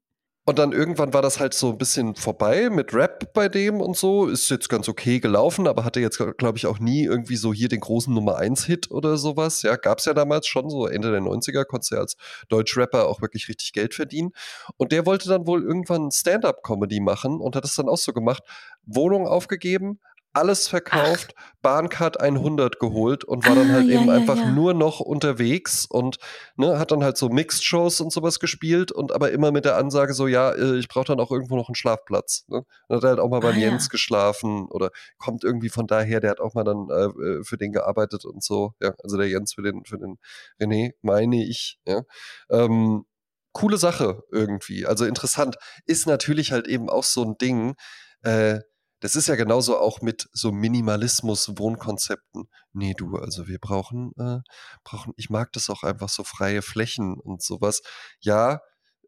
[SPEAKER 2] Und dann irgendwann war das halt so ein bisschen vorbei mit Rap bei dem und so. Ist jetzt ganz okay gelaufen, aber hatte jetzt, glaube ich, auch nie irgendwie so hier den großen Nummer 1-Hit oder sowas. Ja, gab es ja damals schon, so Ende der 90er, konntest du ja als Deutschrapper auch wirklich richtig Geld verdienen. Und der wollte dann wohl irgendwann Stand-up-Comedy machen und hat es dann auch so gemacht: Wohnung aufgegeben, alles verkauft, Bahncard 100 geholt und war dann
[SPEAKER 1] Ah,
[SPEAKER 2] halt
[SPEAKER 1] ja,
[SPEAKER 2] eben
[SPEAKER 1] ja,
[SPEAKER 2] einfach
[SPEAKER 1] ja.
[SPEAKER 2] nur noch unterwegs und ne, hat dann halt so Mixed-Shows und sowas gespielt und aber immer mit der Ansage so, ja, äh, ich brauche dann auch irgendwo noch einen Schlafplatz. Ne? Und hat halt auch mal beim
[SPEAKER 1] Ah.
[SPEAKER 2] Jens geschlafen oder kommt irgendwie von daher, der hat auch mal dann äh, äh, für den gearbeitet und so. Ja, also der Jens für den, für den René, meine ich, ja. Ähm, coole Sache irgendwie. Also interessant. Ist natürlich halt eben auch so ein Ding, äh, das ist ja genauso auch mit so Minimalismus-Wohnkonzepten. Nee, du, also wir brauchen, äh, brauchen, ich mag das auch einfach so freie Flächen und sowas. Ja,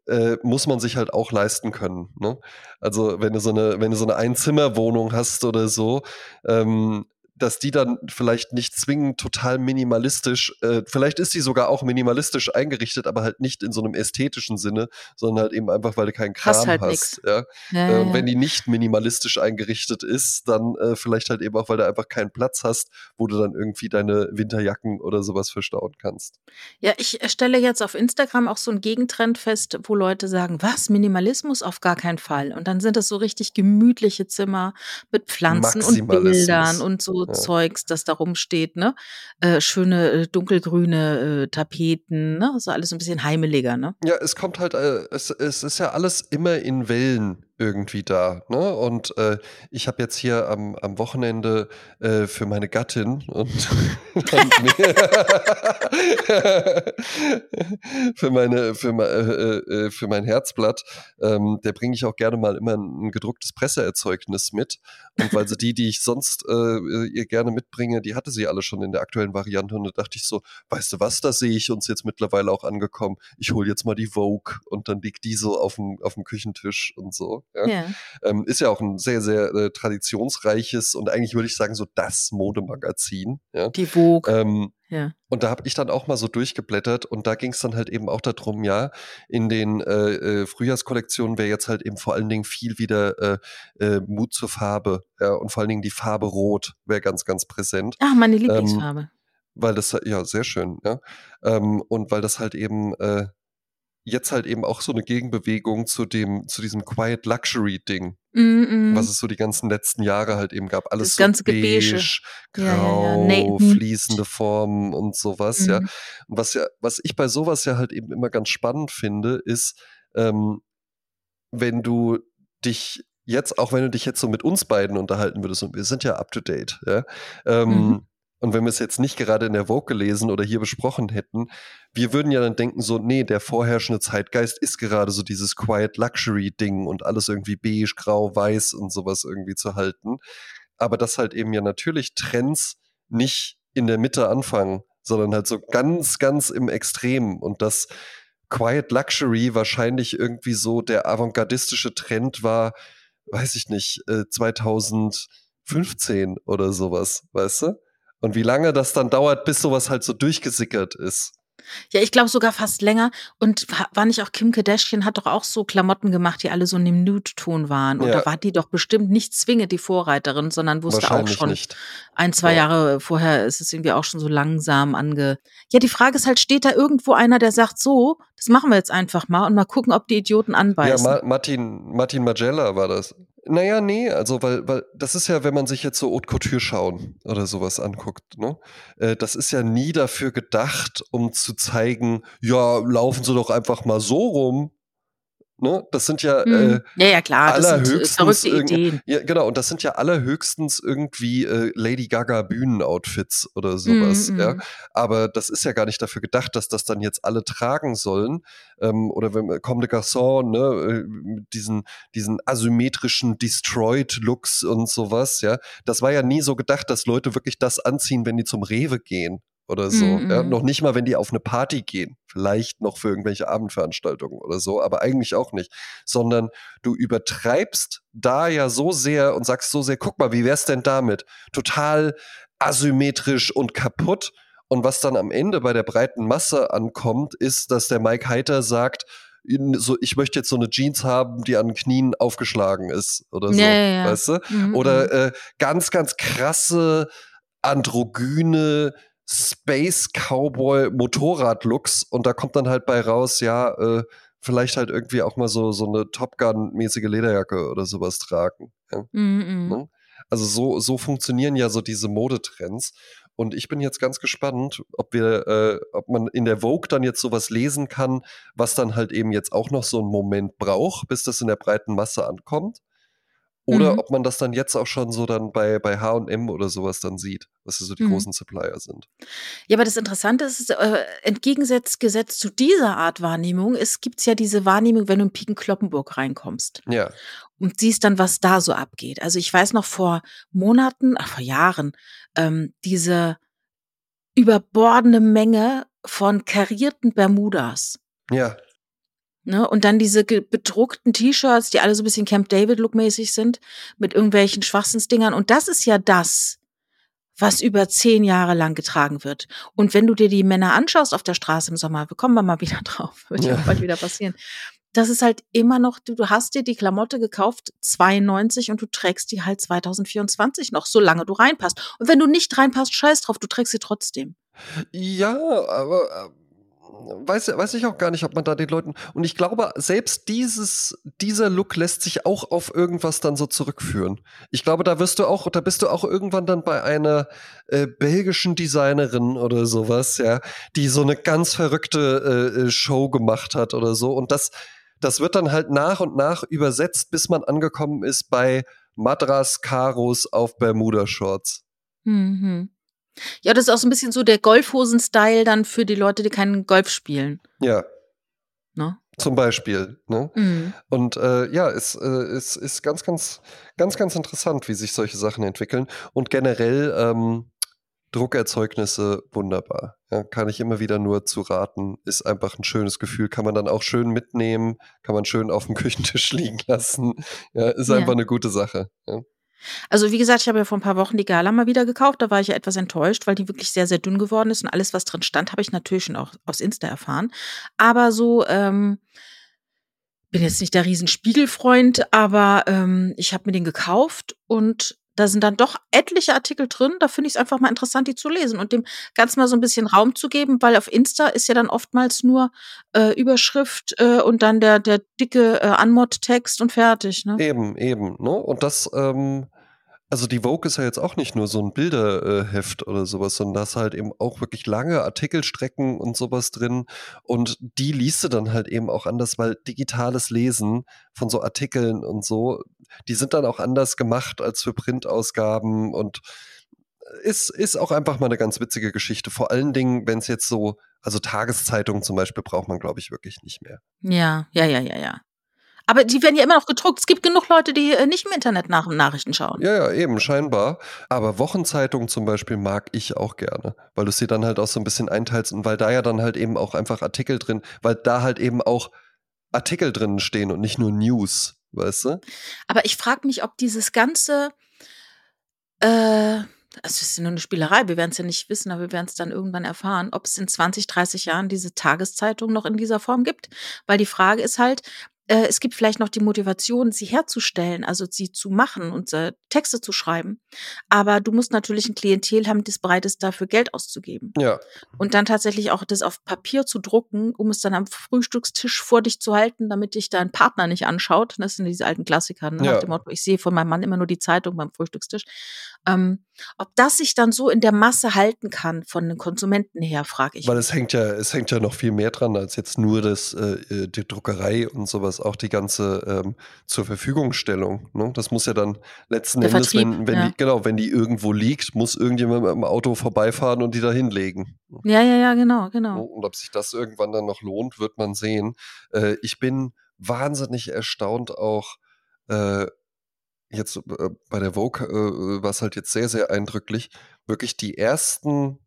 [SPEAKER 2] äh, muss man sich halt auch leisten können. Ne? Also wenn du so eine, wenn du so eine Einzimmerwohnung hast oder so, ähm, dass die dann vielleicht nicht zwingend total minimalistisch, äh, vielleicht ist die sogar auch minimalistisch eingerichtet, aber halt nicht in so einem ästhetischen Sinne, sondern halt eben einfach, weil du keinen Kram
[SPEAKER 1] Hast
[SPEAKER 2] hast.
[SPEAKER 1] halt nix.
[SPEAKER 2] Ja?
[SPEAKER 1] Ja,
[SPEAKER 2] Äh,
[SPEAKER 1] ja,
[SPEAKER 2] wenn die nicht minimalistisch eingerichtet ist, dann äh, vielleicht halt eben auch, weil du einfach keinen Platz hast, wo du dann irgendwie deine Winterjacken oder sowas verstauen kannst.
[SPEAKER 1] ja, ich stelle jetzt auf Instagram auch so einen Gegentrend fest, wo Leute sagen, was, Minimalismus auf gar keinen Fall. Und dann sind es so richtig gemütliche Zimmer mit Pflanzen und. Bildern und so. Zeugs, das da rumsteht, ne? Äh, schöne äh, dunkelgrüne äh, Tapeten, ne? So alles ein bisschen heimeliger, ne?
[SPEAKER 2] Ja, es kommt halt, äh, es, es ist ja alles immer in Wellen irgendwie da. Ne? Und äh, ich habe jetzt hier am, am Wochenende äh, für meine Gattin und, für meine für, äh, äh, für mein Herzblatt, ähm, der bringe ich auch gerne mal immer ein, ein, gedrucktes Presseerzeugnis mit. Und weil sie die, die ich sonst äh, ihr gerne mitbringe, die hatte sie alle schon in der aktuellen Variante. Und da dachte ich so, weißt du was, da sehe ich uns jetzt mittlerweile auch angekommen. Ich hole jetzt mal die Vogue und dann liegt die so auf dem, auf dem Küchentisch und so. Ja? ja. Ähm, ist ja auch ein sehr, sehr äh, traditionsreiches und eigentlich würde ich sagen, so das Modemagazin. Ja?
[SPEAKER 1] Die Vogue. Ähm, ja.
[SPEAKER 2] Und da habe ich dann auch mal so durchgeblättert und da ging es dann halt eben auch darum, ja, in den äh, äh, Frühjahrskollektionen wäre jetzt halt eben vor allen Dingen viel wieder äh, äh, Mut zur Farbe, ja, und vor allen Dingen die Farbe Rot wäre ganz, ganz präsent.
[SPEAKER 1] Ach, meine ähm, Lieblingsfarbe. Ähm,
[SPEAKER 2] weil das, ja, sehr schön, ja. Ähm, und weil das halt eben äh, jetzt halt eben auch so eine Gegenbewegung zu dem, zu diesem Quiet Luxury Ding, mm -mm. was es so die ganzen letzten Jahre halt eben gab. Alles das so ganze beige, grau, ja, ja, ja. Nee. fließende Formen und sowas, mm. ja. Und was ja, was ich bei sowas ja halt eben immer ganz spannend finde, ist, ähm, wenn du dich jetzt, auch wenn du dich jetzt so mit uns beiden unterhalten würdest, und wir sind ja up to date, ja, ähm, mhm. Und wenn wir es jetzt nicht gerade in der Vogue gelesen oder hier besprochen hätten, wir würden ja dann denken so, nee, der vorherrschende Zeitgeist ist gerade so dieses Quiet Luxury Ding und alles irgendwie beige, grau, weiß und sowas irgendwie zu halten. Aber dass halt eben ja natürlich Trends nicht in der Mitte anfangen, sondern halt so ganz, ganz im Extrem und dass Quiet Luxury wahrscheinlich irgendwie so der avantgardistische Trend war, weiß ich nicht, 2015 äh, oder sowas, weißt du? Und wie lange das dann dauert, bis sowas halt so durchgesickert ist.
[SPEAKER 1] Ja, ich glaube sogar fast länger. Und war nicht auch Kim Kardashian hat doch auch so Klamotten gemacht, die alle so in dem Nude-Ton waren. Und ja. da war die doch bestimmt nicht zwingend die Vorreiterin, sondern wusste auch schon nicht. ein, zwei ja. Jahre vorher ist es irgendwie auch schon so langsam ange. Ja, die Frage ist halt, steht da irgendwo einer, der sagt so, das machen wir jetzt einfach mal und mal gucken, ob die Idioten anbeißen.
[SPEAKER 2] Ja, Ma Martin, Martin Magella war das. Naja, nee, also weil, weil das ist ja, wenn man sich jetzt so Haute Couture schauen oder sowas anguckt, ne? Äh, das ist ja nie dafür gedacht, um zu zeigen, ja, laufen Sie doch einfach mal so rum, Ne? Das sind ja,
[SPEAKER 1] hm. äh, ja, ja, klar,
[SPEAKER 2] allerhöchstens Ideen. Ja, genau, und das sind ja allerhöchstens irgendwie äh, Lady Gaga Bühnenoutfits oder sowas, mm, ja. Aber das ist ja gar nicht dafür gedacht, dass das dann jetzt alle tragen sollen. Ähm, oder wenn Comme de Garçon, ne, äh, mit diesen, diesen asymmetrischen Destroyed-Looks und sowas, ja. Das war ja nie so gedacht, dass Leute wirklich das anziehen, wenn die zum Rewe gehen oder so. Mm -hmm. ja, noch nicht mal, wenn die auf eine Party gehen. Vielleicht noch für irgendwelche Abendveranstaltungen oder so, aber eigentlich auch nicht. Sondern du übertreibst da ja so sehr und sagst so sehr, guck mal, wie wär's denn damit? Total asymmetrisch und kaputt. Und was dann am Ende bei der breiten Masse ankommt, ist, dass der Mike Heiter sagt, so, ich möchte jetzt so eine Jeans haben, die an den Knien aufgeschlagen ist oder so, ja, ja, weißt du? Mhm. Oder mhm. äh, ganz, ganz krasse androgyne Space Cowboy Motorrad-Looks und da kommt dann halt bei raus, ja, äh, vielleicht halt irgendwie auch mal so, so eine Top Gun-mäßige Lederjacke oder sowas tragen. Ja? Mm -mm. Also so, so funktionieren ja so diese Modetrends. Und ich bin jetzt ganz gespannt, ob wir, äh, ob man in der Vogue dann jetzt sowas lesen kann, was dann halt eben jetzt auch noch so einen Moment braucht, bis das in der breiten Masse ankommt. Oder mhm. ob man das dann jetzt auch schon so dann bei, bei HM oder sowas dann sieht, was so die mhm. großen Supplier sind.
[SPEAKER 1] Ja, aber das Interessante ist, äh, entgegengesetzt gesetzt zu dieser Art Wahrnehmung, es gibt ja diese Wahrnehmung, wenn du in Piken-Kloppenburg reinkommst.
[SPEAKER 2] Ja.
[SPEAKER 1] Und siehst dann, was da so abgeht. Also ich weiß noch vor Monaten, ach, vor Jahren, ähm, diese überbordende Menge von karierten Bermudas.
[SPEAKER 2] Ja.
[SPEAKER 1] Ne? Und dann diese bedruckten T-Shirts, die alle so ein bisschen Camp David-Look-mäßig sind, mit irgendwelchen Schwachsinnsdingern. Und das ist ja das, was über zehn Jahre lang getragen wird. Und wenn du dir die Männer anschaust auf der Straße im Sommer, wir kommen wir mal wieder drauf, wird ja, ja bald wieder passieren. Das ist halt immer noch, du, du hast dir die Klamotte gekauft, 92, und du trägst die halt 2024 noch, solange du reinpasst. Und wenn du nicht reinpasst, scheiß drauf, du trägst sie trotzdem.
[SPEAKER 2] Ja, aber weiß, weiß ich auch gar nicht, ob man da den Leuten. Und ich glaube, selbst dieses, dieser Look lässt sich auch auf irgendwas dann so zurückführen. Ich glaube, da wirst du auch, da bist du auch irgendwann dann bei einer äh, belgischen Designerin oder sowas, ja, die so eine ganz verrückte äh, äh Show gemacht hat oder so. Und das, das wird dann halt nach und nach übersetzt, bis man angekommen ist bei Madras Karos auf Bermuda-Shorts.
[SPEAKER 1] Mhm. Ja, das ist auch so ein bisschen so der Golfhosen-Style dann für die Leute, die keinen Golf spielen.
[SPEAKER 2] Ja.
[SPEAKER 1] Ne?
[SPEAKER 2] Zum Beispiel. Ne?
[SPEAKER 1] Mhm.
[SPEAKER 2] Und äh, ja, es äh, ist, ist ganz, ganz, ganz, ganz interessant, wie sich solche Sachen entwickeln. Und generell ähm, Druckerzeugnisse wunderbar. Ja, kann ich immer wieder nur zu raten. Ist einfach ein schönes Gefühl. Kann man dann auch schön mitnehmen, kann man schön auf dem Küchentisch liegen lassen. Ja, ist
[SPEAKER 1] Ja.
[SPEAKER 2] einfach eine gute Sache. Ja.
[SPEAKER 1] Also wie gesagt, ich habe ja vor ein paar Wochen die Gala mal wieder gekauft. Da war ich ja etwas enttäuscht, weil die wirklich sehr, sehr dünn geworden ist. Und alles, was drin stand, habe ich natürlich schon auch aus Insta erfahren. Aber so, ähm, bin jetzt nicht der Riesenspiegelfreund, aber ähm, ich habe mir den gekauft und da sind dann doch etliche Artikel drin. Da finde ich es einfach mal interessant, die zu lesen und dem Ganzen mal so ein bisschen Raum zu geben, weil auf Insta ist ja dann oftmals nur äh, Überschrift äh, und dann der, der dicke äh, Anmod-Text und fertig. Ne?
[SPEAKER 2] Eben, eben. Ne? Und das, ähm, also die Vogue ist ja jetzt auch nicht nur so ein Bilderheft oder sowas, sondern da ist halt eben auch wirklich lange Artikelstrecken und sowas drin. Und die liest du dann halt eben auch anders, weil digitales Lesen von so Artikeln und so, die sind dann auch anders gemacht als für Printausgaben und ist, ist auch einfach mal eine ganz witzige Geschichte. Vor allen Dingen, wenn es jetzt so, also Tageszeitungen zum Beispiel braucht man, glaube ich, wirklich nicht mehr.
[SPEAKER 1] Ja, ja, ja, ja, ja. Aber die werden ja immer noch gedruckt. Es gibt genug Leute, die äh, nicht im Internet nach Nachrichten schauen.
[SPEAKER 2] Ja, ja, eben, scheinbar. Aber Wochenzeitungen zum Beispiel mag ich auch gerne, weil du sie dann halt auch so ein bisschen einteilst und weil da ja dann halt eben auch einfach Artikel drin, weil da halt eben auch Artikel drin stehen und nicht nur News, weißt du?
[SPEAKER 1] Aber ich frage mich, ob dieses ganze, äh, es ist ja nur eine Spielerei, wir werden es ja nicht wissen, aber wir werden es dann irgendwann erfahren, ob es in 20, 30 Jahren diese Tageszeitung noch in dieser Form gibt. Weil die Frage ist halt, äh, es gibt vielleicht noch die Motivation, sie herzustellen, also sie zu machen und äh, Texte zu schreiben. Aber du musst natürlich ein Klientel haben, das bereit ist, dafür Geld auszugeben.
[SPEAKER 2] Ja,
[SPEAKER 1] Und dann tatsächlich auch das auf Papier zu drucken, um es dann am Frühstückstisch vor dich zu halten, damit dich dein Partner nicht anschaut. Das sind diese alten Klassiker, ne?
[SPEAKER 2] Ja.
[SPEAKER 1] nach dem Motto, ich sehe von meinem Mann immer nur die Zeitung beim Frühstückstisch. Ähm, ob das sich dann so in der Masse halten kann, von den Konsumenten her, frage ich.
[SPEAKER 2] weil es hängt ja, es hängt ja noch viel mehr dran als jetzt nur das, äh, die Druckerei und sowas, auch die ganze ähm, zur Verfügungstellung. Ne? Das muss ja dann letzten
[SPEAKER 1] Der
[SPEAKER 2] Endes,
[SPEAKER 1] Vertrieb,
[SPEAKER 2] wenn, wenn
[SPEAKER 1] ja.
[SPEAKER 2] die, genau, wenn die irgendwo liegt, muss irgendjemand mit dem Auto vorbeifahren und die da hinlegen.
[SPEAKER 1] ja, ja, ja, genau, genau.
[SPEAKER 2] Und ob sich das irgendwann dann noch lohnt, wird man sehen. Äh, ich bin wahnsinnig erstaunt auch äh, jetzt äh, bei der Vogue, äh, war es halt jetzt sehr, sehr eindrücklich. Wirklich die ersten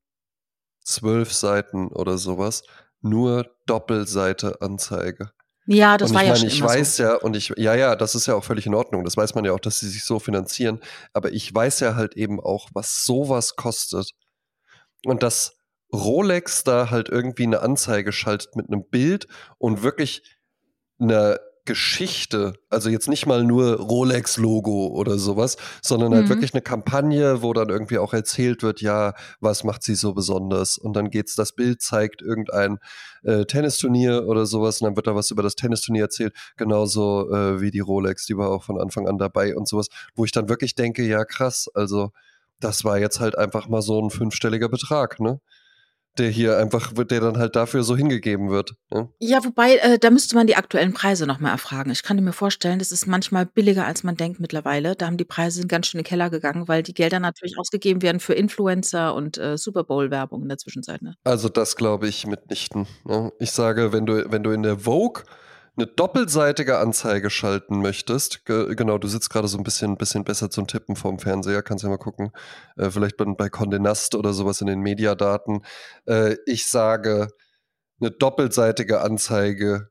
[SPEAKER 2] zwölf Seiten oder sowas, nur Doppelseite Anzeige.
[SPEAKER 1] Ja, das
[SPEAKER 2] und
[SPEAKER 1] war
[SPEAKER 2] ich
[SPEAKER 1] ja
[SPEAKER 2] meine,
[SPEAKER 1] schon
[SPEAKER 2] ich weiß
[SPEAKER 1] so.
[SPEAKER 2] ja, und ich, ja, ja, das ist ja auch völlig in Ordnung. Das weiß man ja auch, dass sie sich so finanzieren. Aber ich weiß ja halt eben auch, was sowas kostet. Und dass Rolex da halt irgendwie eine Anzeige schaltet mit einem Bild und wirklich eine Geschichte, also jetzt nicht mal nur Rolex-Logo oder sowas, sondern halt
[SPEAKER 1] Mhm.
[SPEAKER 2] wirklich eine Kampagne, wo dann irgendwie auch erzählt wird, ja, was macht sie so besonders? Und dann geht's, das Bild zeigt irgendein äh, Tennisturnier oder sowas und dann wird da was über das Tennisturnier erzählt, genauso äh, wie die Rolex, die war auch von Anfang an dabei und sowas, wo ich dann wirklich denke, ja krass, also das war jetzt halt einfach mal so ein fünfstelliger Betrag, ne? Der hier einfach, der dann halt dafür so hingegeben wird. Ne?
[SPEAKER 1] Ja, wobei, äh, da müsste man die aktuellen Preise noch mal erfragen. Ich kann mir vorstellen, das ist manchmal billiger, als man denkt mittlerweile. Da haben die Preise ganz schön in den Keller gegangen, weil die Gelder natürlich ausgegeben werden für Influencer und äh, Super Bowl-Werbung in der Zwischenzeit. Ne?
[SPEAKER 2] Also das glaube ich mitnichten. Ne? Ich sage, wenn du, wenn du in der Vogue eine doppelseitige Anzeige schalten möchtest, ge genau, du sitzt gerade so ein bisschen, bisschen besser zum Tippen vorm Fernseher, kannst ja mal gucken, äh, vielleicht bei, bei Condé oder sowas in den Mediadaten. Äh, ich sage, eine doppelseitige Anzeige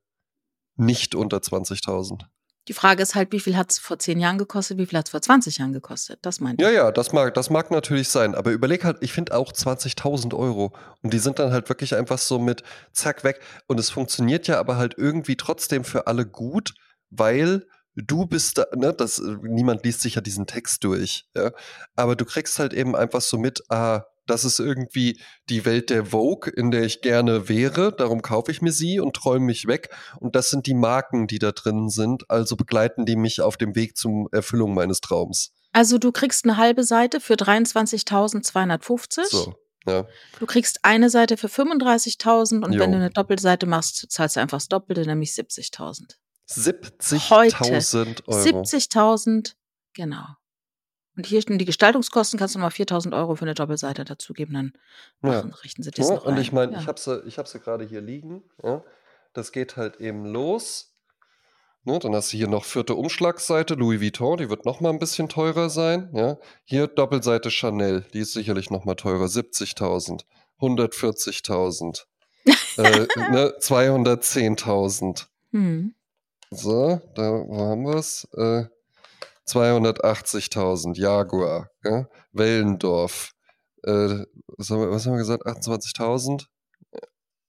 [SPEAKER 2] nicht unter 20.000.
[SPEAKER 1] Die Frage ist halt, wie viel hat es vor zehn Jahren gekostet, wie viel hat es vor 20 Jahren gekostet? Das meinte
[SPEAKER 2] Ja,
[SPEAKER 1] ich.
[SPEAKER 2] ja, das mag, das mag natürlich sein, aber überleg halt, ich finde auch 20.000 Euro und die sind dann halt wirklich einfach so mit zack weg und es funktioniert ja aber halt irgendwie trotzdem für alle gut, weil du bist da, ne, das, niemand liest sich ja diesen Text durch, ja, aber du kriegst halt eben einfach so mit, ah, das ist irgendwie die Welt der Vogue, in der ich gerne wäre, darum kaufe ich mir sie und träume mich weg und das sind die Marken, die da drin sind, also begleiten die mich auf dem Weg zum Erfüllung meines Traums.
[SPEAKER 1] Also du kriegst eine halbe Seite für 23.250.
[SPEAKER 2] So, ja.
[SPEAKER 1] Du kriegst eine Seite für 35.000 und
[SPEAKER 2] Jo.
[SPEAKER 1] wenn du eine Doppelseite machst, zahlst du einfach das Doppelte, nämlich 70.000.
[SPEAKER 2] 70.000 Euro.
[SPEAKER 1] 70.000, genau. Und hier stehen die Gestaltungskosten, kannst du nochmal 4.000 Euro für eine Doppelseite dazugeben, dann
[SPEAKER 2] Ja.
[SPEAKER 1] richten sie das
[SPEAKER 2] Ja,
[SPEAKER 1] noch
[SPEAKER 2] und
[SPEAKER 1] ein.
[SPEAKER 2] ich meine,
[SPEAKER 1] Ja.
[SPEAKER 2] ich habe sie, ich hab sie gerade hier liegen. Ja. Das geht halt eben los. Ne, dann hast du hier noch vierte Umschlagseite, Louis Vuitton, die wird noch mal ein bisschen teurer sein. Ja. Hier Doppelseite Chanel, die ist sicherlich noch mal teurer, 70.000, 140.000, äh, ne, 210.000.
[SPEAKER 1] Hm.
[SPEAKER 2] So, da wo haben wir es? Äh, 280.000, Jaguar, ja? Wellendorf. Äh, was, haben wir, was haben wir gesagt? 28.000?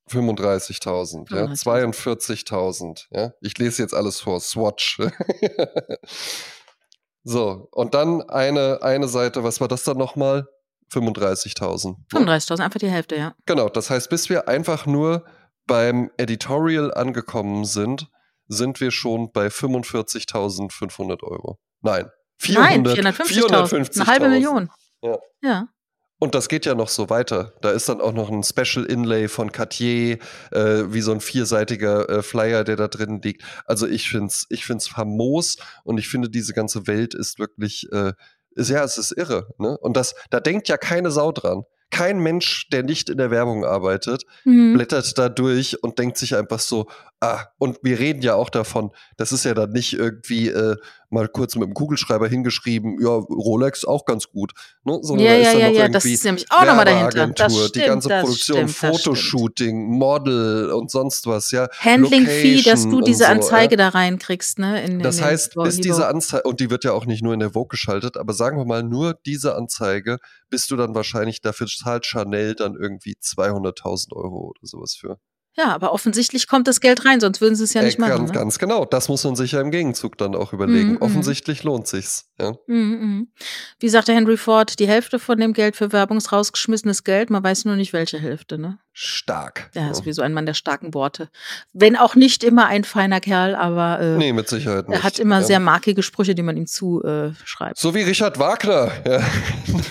[SPEAKER 2] 35.000, ja?
[SPEAKER 1] 35.000.
[SPEAKER 2] 42.000, ja? Ich lese jetzt alles vor, Swatch. so, und dann eine, eine Seite, was war das dann nochmal? 35.000. ne?
[SPEAKER 1] 35.000, einfach die Hälfte, ja.
[SPEAKER 2] Genau, das heißt, bis wir einfach nur beim Editorial angekommen sind, sind wir schon bei 45.500 Euro. Nein, 400,
[SPEAKER 1] Nein, 450.000, eine halbe
[SPEAKER 2] 450.000.
[SPEAKER 1] Million.
[SPEAKER 2] Ja.
[SPEAKER 1] Ja.
[SPEAKER 2] Und das geht ja noch so weiter. Da ist dann auch noch ein Special Inlay von Cartier, äh, wie so ein vierseitiger äh, Flyer, der da drin liegt. Also ich find's, ich find's famos und ich finde, diese ganze Welt ist wirklich, äh, ist, ja, es ist irre. Ne? Und das, da denkt ja keine Sau dran. Kein Mensch, der nicht in der Werbung arbeitet,
[SPEAKER 1] Mhm.
[SPEAKER 2] blättert da durch und denkt sich einfach so, ah, und wir reden ja auch davon, das ist ja dann nicht irgendwie äh, mal kurz mit dem Kugelschreiber hingeschrieben, ja, Rolex auch ganz gut, ne? sondern
[SPEAKER 1] Ja,
[SPEAKER 2] da ist
[SPEAKER 1] ja,
[SPEAKER 2] dann
[SPEAKER 1] ja,
[SPEAKER 2] noch
[SPEAKER 1] ja,
[SPEAKER 2] irgendwie
[SPEAKER 1] das ist nämlich auch nochmal dahinter. Das stimmt,
[SPEAKER 2] die ganze
[SPEAKER 1] das
[SPEAKER 2] Produktion,
[SPEAKER 1] stimmt, das.
[SPEAKER 2] Fotoshooting, Model und sonst was, ja.
[SPEAKER 1] Handling-Fee, dass du diese
[SPEAKER 2] so,
[SPEAKER 1] Anzeige
[SPEAKER 2] ja.
[SPEAKER 1] da reinkriegst, ne? In,
[SPEAKER 2] Das
[SPEAKER 1] in den
[SPEAKER 2] heißt,
[SPEAKER 1] die
[SPEAKER 2] diese. Anzeige, und die wird ja auch nicht nur in der Vogue geschaltet, aber sagen wir mal, nur diese Anzeige, bist du dann wahrscheinlich, dafür zahlt Chanel dann irgendwie 200.000 Euro oder sowas für.
[SPEAKER 1] Ja, aber offensichtlich kommt das Geld rein, sonst würden sie es ja
[SPEAKER 2] Äh,
[SPEAKER 1] nicht machen.
[SPEAKER 2] ganz,
[SPEAKER 1] Ne?
[SPEAKER 2] ganz genau. Das muss man sich ja im Gegenzug dann auch überlegen.
[SPEAKER 1] Mhm, mhm.
[SPEAKER 2] Offensichtlich lohnt sich's. Ja.
[SPEAKER 1] Mhm, mhm. Wie sagte Henry Ford, die Hälfte von dem Geld für Werbung ist rausgeschmissenes Geld, man weiß nur nicht welche Hälfte, ne?
[SPEAKER 2] Stark.
[SPEAKER 1] Ja,
[SPEAKER 2] Ja.
[SPEAKER 1] sowieso ein Mann der starken Worte. Wenn auch nicht immer ein feiner Kerl, aber äh,
[SPEAKER 2] Nee, mit Sicherheit nicht.
[SPEAKER 1] er hat immer
[SPEAKER 2] ja.
[SPEAKER 1] sehr markige Sprüche, die man ihm zuschreibt.
[SPEAKER 2] So wie Richard Wagner. Ja.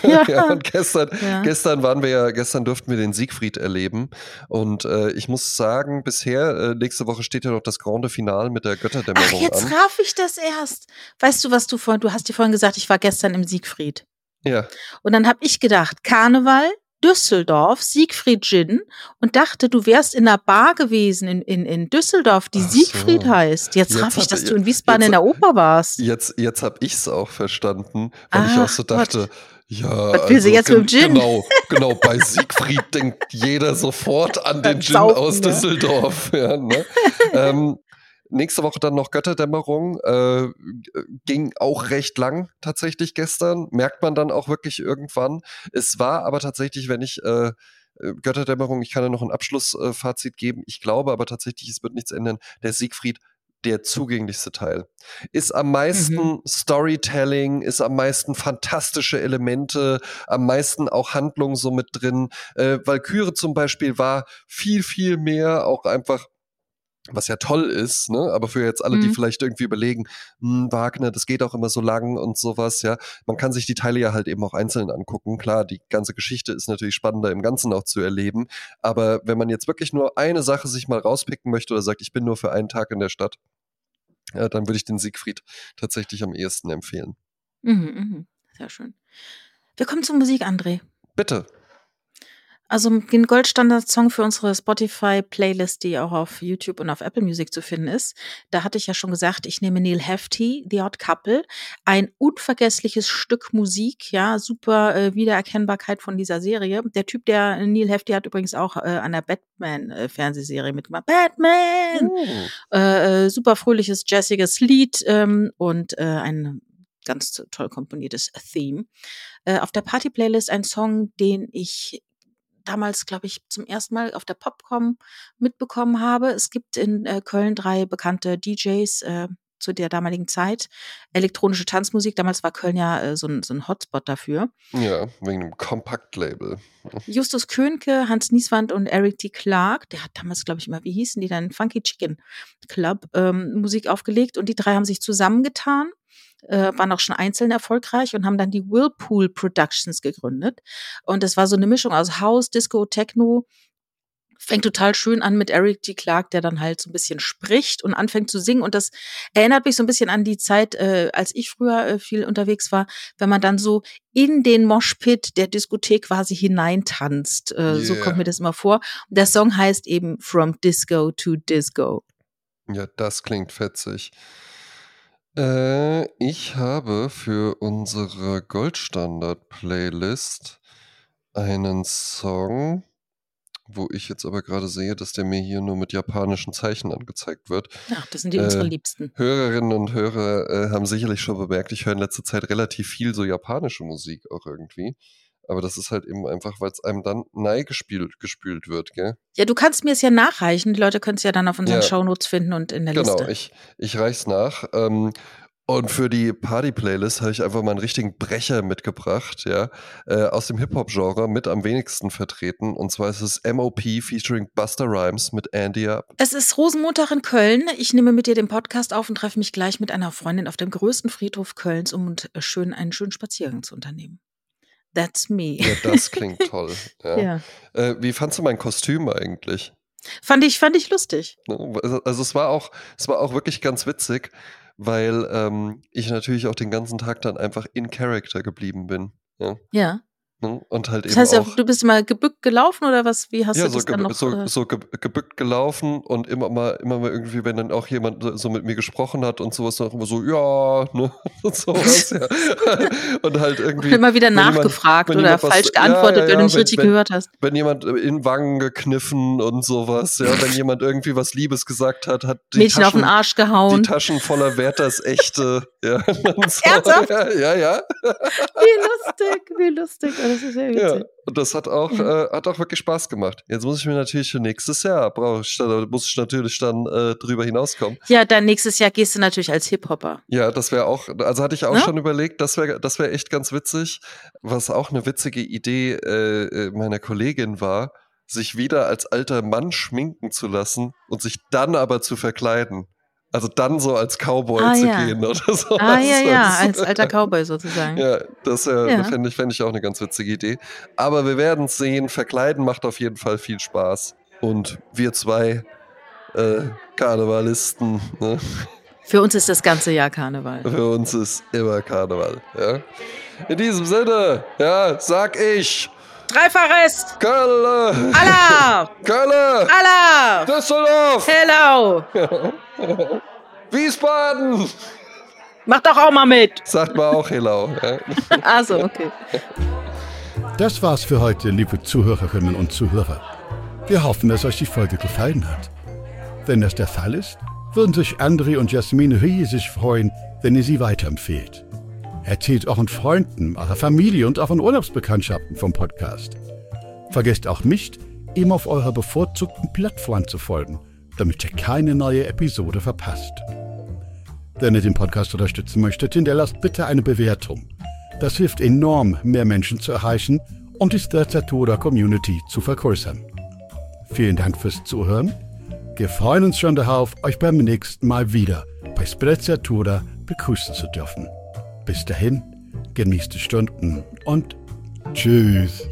[SPEAKER 1] Ja.
[SPEAKER 2] und gestern, gestern waren wir ja, gestern durften wir den Siegfried erleben. Und äh, ich muss sagen, bisher, äh, nächste Woche steht ja noch das Grande Finale mit der
[SPEAKER 1] Ach,
[SPEAKER 2] Götterdämmerung
[SPEAKER 1] jetzt
[SPEAKER 2] an.
[SPEAKER 1] raff ich das erst. Weißt du, was du vorhin, du hast dir vorhin gesagt, ich war gestern im Siegfried.
[SPEAKER 2] Ja.
[SPEAKER 1] Und dann habe ich gedacht, Karneval, Düsseldorf, Siegfried Gin und dachte, du wärst in einer Bar gewesen in, in, in Düsseldorf, die
[SPEAKER 2] Ach so.
[SPEAKER 1] Siegfried heißt. Jetzt,
[SPEAKER 2] Jetzt
[SPEAKER 1] raff ich,
[SPEAKER 2] hab
[SPEAKER 1] dass
[SPEAKER 2] ich-
[SPEAKER 1] du in Wiesbaden
[SPEAKER 2] jetzt-
[SPEAKER 1] in der Oper warst.
[SPEAKER 2] Jetzt, jetzt habe ich es auch verstanden, weil ich
[SPEAKER 1] Ach
[SPEAKER 2] auch so
[SPEAKER 1] Gott.
[SPEAKER 2] dachte, ja.
[SPEAKER 1] Was will sie jetzt
[SPEAKER 2] gen-
[SPEAKER 1] mit dem Gin?
[SPEAKER 2] Genau, genau. Bei Siegfried denkt jeder sofort an den Gin aus
[SPEAKER 1] ne?
[SPEAKER 2] Düsseldorf. Ja, ne? ähm, nächste Woche dann noch Götterdämmerung. Äh, ging auch recht lang tatsächlich gestern. Merkt man dann auch wirklich irgendwann. Es war aber tatsächlich, wenn ich. Äh, äh, Götterdämmerung, ich kann ja noch ein Abschlussfazit geben. Ich glaube aber tatsächlich, es wird nichts ändern. Der Siegfried, der zugänglichste Teil. Ist am meisten
[SPEAKER 1] Mhm.
[SPEAKER 2] Storytelling, ist am meisten fantastische Elemente, am meisten auch Handlung so mit drin. Äh, Valkyrie zum Beispiel war viel, viel mehr auch einfach was ja toll ist, ne? aber für jetzt alle, die
[SPEAKER 1] Mhm.
[SPEAKER 2] vielleicht irgendwie überlegen, hm, Wagner, das geht auch immer so lang und sowas, ja, man kann sich die Teile ja halt eben auch einzeln angucken. Klar, die ganze Geschichte ist natürlich spannender im Ganzen auch zu erleben, aber wenn man jetzt wirklich nur eine Sache sich mal rauspicken möchte oder sagt, ich bin nur für einen Tag in der Stadt, ja, dann würde ich den Siegfried tatsächlich am ehesten empfehlen.
[SPEAKER 1] Mhm, mhm. Sehr schön. Wir kommen zur Musik, André.
[SPEAKER 2] Bitte.
[SPEAKER 1] Also den Goldstandard-Song für unsere Spotify-Playlist, die auch auf YouTube und auf Apple Music zu finden ist. Da hatte ich ja schon gesagt, ich nehme Neil Hefti, The Odd Couple. Ein unvergessliches Stück Musik, ja, super äh, Wiedererkennbarkeit von dieser Serie. Der Typ, der Neil Hefti hat übrigens auch äh, an der Batman-Fernsehserie mitgemacht. Batman!
[SPEAKER 2] Uh,
[SPEAKER 1] Äh, äh, super fröhliches, jazziges Lied ähm, und äh, ein ganz toll komponiertes Theme. Äh, auf der Party-Playlist ein Song, den ich damals, glaube ich, zum ersten Mal auf der Popcom mitbekommen habe. Es gibt in äh, Köln drei bekannte DJs äh, zu der damaligen Zeit. Elektronische Tanzmusik, damals war Köln ja äh, so, ein, so ein Hotspot dafür.
[SPEAKER 2] ja, wegen dem Kompaktlabel.
[SPEAKER 1] Justus Könke, Hans Nieswand und Eric D. Clark, der hat damals, glaube ich, immer, wie hießen die dann, Funky Chicken Club ähm, Musik aufgelegt und die drei haben sich zusammengetan, äh, waren auch schon einzeln erfolgreich und haben dann die Whirlpool Productions gegründet. Und das war so eine Mischung aus House, Disco, Techno. Fängt total schön an mit Eric G. Clark, der dann halt so ein bisschen spricht und anfängt zu singen. Und das erinnert mich so ein bisschen an die Zeit, äh, als ich früher äh, viel unterwegs war, wenn man dann so in den Moshpit der Diskothek quasi hineintanzt. Äh, yeah. So kommt mir das immer vor. Der Song heißt eben From Disco to Disco.
[SPEAKER 2] Ja, das klingt fetzig. Äh, ich habe für unsere Goldstandard-Playlist einen Song, wo ich jetzt aber gerade sehe, dass der mir hier nur mit japanischen Zeichen angezeigt wird.
[SPEAKER 1] Ach, das sind die äh, unsere Liebsten.
[SPEAKER 2] Hörerinnen und Hörer äh, haben sicherlich schon bemerkt, ich höre in letzter Zeit relativ viel so japanische Musik auch irgendwie. Aber das ist halt eben einfach, weil es einem dann nahe gespült, gespült wird, gell?
[SPEAKER 1] Ja, du kannst mir es ja nachreichen. Die Leute können es ja dann auf unseren ja. Shownotes finden und in der
[SPEAKER 2] genau,
[SPEAKER 1] Liste.
[SPEAKER 2] Genau, ich, ich reich's nach. Ähm, und für die Party-Playlist habe ich einfach mal einen richtigen Brecher mitgebracht, ja, äh, aus dem Hip-Hop-Genre mit am wenigsten vertreten. Und zwar ist es MOP featuring Buster Rhymes mit Andy Up.
[SPEAKER 1] Es ist Rosenmontag in Köln. Ich nehme mit dir den Podcast auf und treffe mich gleich mit einer Freundin auf dem größten Friedhof Kölns, um äh, schön, einen schönen Spaziergang zu unternehmen. That's me.
[SPEAKER 2] Ja, das klingt toll. Ja. ja. Äh, wie fandst du mein Kostüm eigentlich?
[SPEAKER 1] Fand ich, fand ich lustig.
[SPEAKER 2] Ne, also, also es war auch, es war auch wirklich ganz witzig weil ähm, ich natürlich auch den ganzen Tag dann einfach in Character geblieben bin. Ja.
[SPEAKER 1] ja.
[SPEAKER 2] Ne? Und halt
[SPEAKER 1] das heißt,
[SPEAKER 2] auch,
[SPEAKER 1] du bist mal gebückt gelaufen oder was? Wie hast
[SPEAKER 2] ja,
[SPEAKER 1] du das
[SPEAKER 2] so
[SPEAKER 1] dann noch?
[SPEAKER 2] So,
[SPEAKER 1] äh
[SPEAKER 2] so gebückt gelaufen und immer mal, immer mal irgendwie, wenn dann auch jemand so mit mir gesprochen hat und sowas, dann immer so, ja, ne, und sowas, ja. und halt irgendwie. Und
[SPEAKER 1] immer wieder nachgefragt jemand, oder falsch was, geantwortet, ja, ja, wenn du nicht wenn, richtig
[SPEAKER 2] wenn,
[SPEAKER 1] gehört hast.
[SPEAKER 2] Wenn jemand in Wangen gekniffen und sowas, ja, wenn jemand irgendwie was Liebes gesagt hat, hat
[SPEAKER 1] die Mädchen Taschen, auf den Arsch gehauen.
[SPEAKER 2] Die Taschen voller Werthers echte, ja.
[SPEAKER 1] So?
[SPEAKER 2] Ja, ja, ja.
[SPEAKER 1] Wie lustig, wie lustig. Das ist ja witzig.
[SPEAKER 2] Und das hat auch, äh, hat auch wirklich Spaß gemacht. Jetzt muss ich mir natürlich für nächstes Jahr, brauche ich, da muss ich natürlich dann äh, drüber hinauskommen.
[SPEAKER 1] Ja, dann nächstes Jahr gehst du natürlich als Hip-Hopper.
[SPEAKER 2] Ja, das wäre auch, also hatte ich auch ja? schon überlegt, das wäre das wäre echt ganz witzig. Was auch eine witzige Idee äh, äh, meiner Kollegin war, sich wieder als alter Mann schminken zu lassen und sich dann aber zu verkleiden. Also dann so als Cowboy
[SPEAKER 1] ah,
[SPEAKER 2] zu
[SPEAKER 1] ja.
[SPEAKER 2] gehen oder so.
[SPEAKER 1] Ah ja, ja, als alter Cowboy sozusagen.
[SPEAKER 2] ja, das äh, ja. fände ich, fänd ich auch eine ganz witzige Idee. Aber wir werden es sehen. Verkleiden macht auf jeden Fall viel Spaß. Und wir zwei äh, Karnevalisten. Ne?
[SPEAKER 1] Für uns ist das ganze Jahr Karneval.
[SPEAKER 2] Für uns ist immer Karneval. Ja? In diesem Sinne, ja, sag ich.
[SPEAKER 1] Dreifaches.
[SPEAKER 2] Kölle.
[SPEAKER 1] Allah.
[SPEAKER 2] Kölle.
[SPEAKER 1] Allah.
[SPEAKER 2] Düsseldorf.
[SPEAKER 1] Hello.
[SPEAKER 2] Wiesbaden.
[SPEAKER 1] Mach doch auch mal mit.
[SPEAKER 2] Sagt mal auch Hello. Ja.
[SPEAKER 1] also, okay.
[SPEAKER 3] Das war's für heute, liebe Zuhörerinnen und Zuhörer. Wir hoffen, dass euch die Folge gefallen hat. Wenn das der Fall ist, würden sich André und Jasmin riesig freuen, wenn ihr sie weiterempfehlt. Erzählt euren Freunden, eurer Familie und euren Urlaubsbekanntschaften vom Podcast. Vergesst auch nicht, ihm auf eurer bevorzugten Plattform zu folgen, damit ihr keine neue Episode verpasst. Wenn ihr den Podcast unterstützen möchtet, hinterlasst bitte eine Bewertung. Das hilft enorm, mehr Menschen zu erreichen und die Stazzatura Community zu vergrößern. Vielen Dank fürs Zuhören. Wir freuen uns schon darauf, euch beim nächsten Mal wieder bei Sprezzatura begrüßen zu dürfen. Bis dahin, genießt die Stunden und tschüss.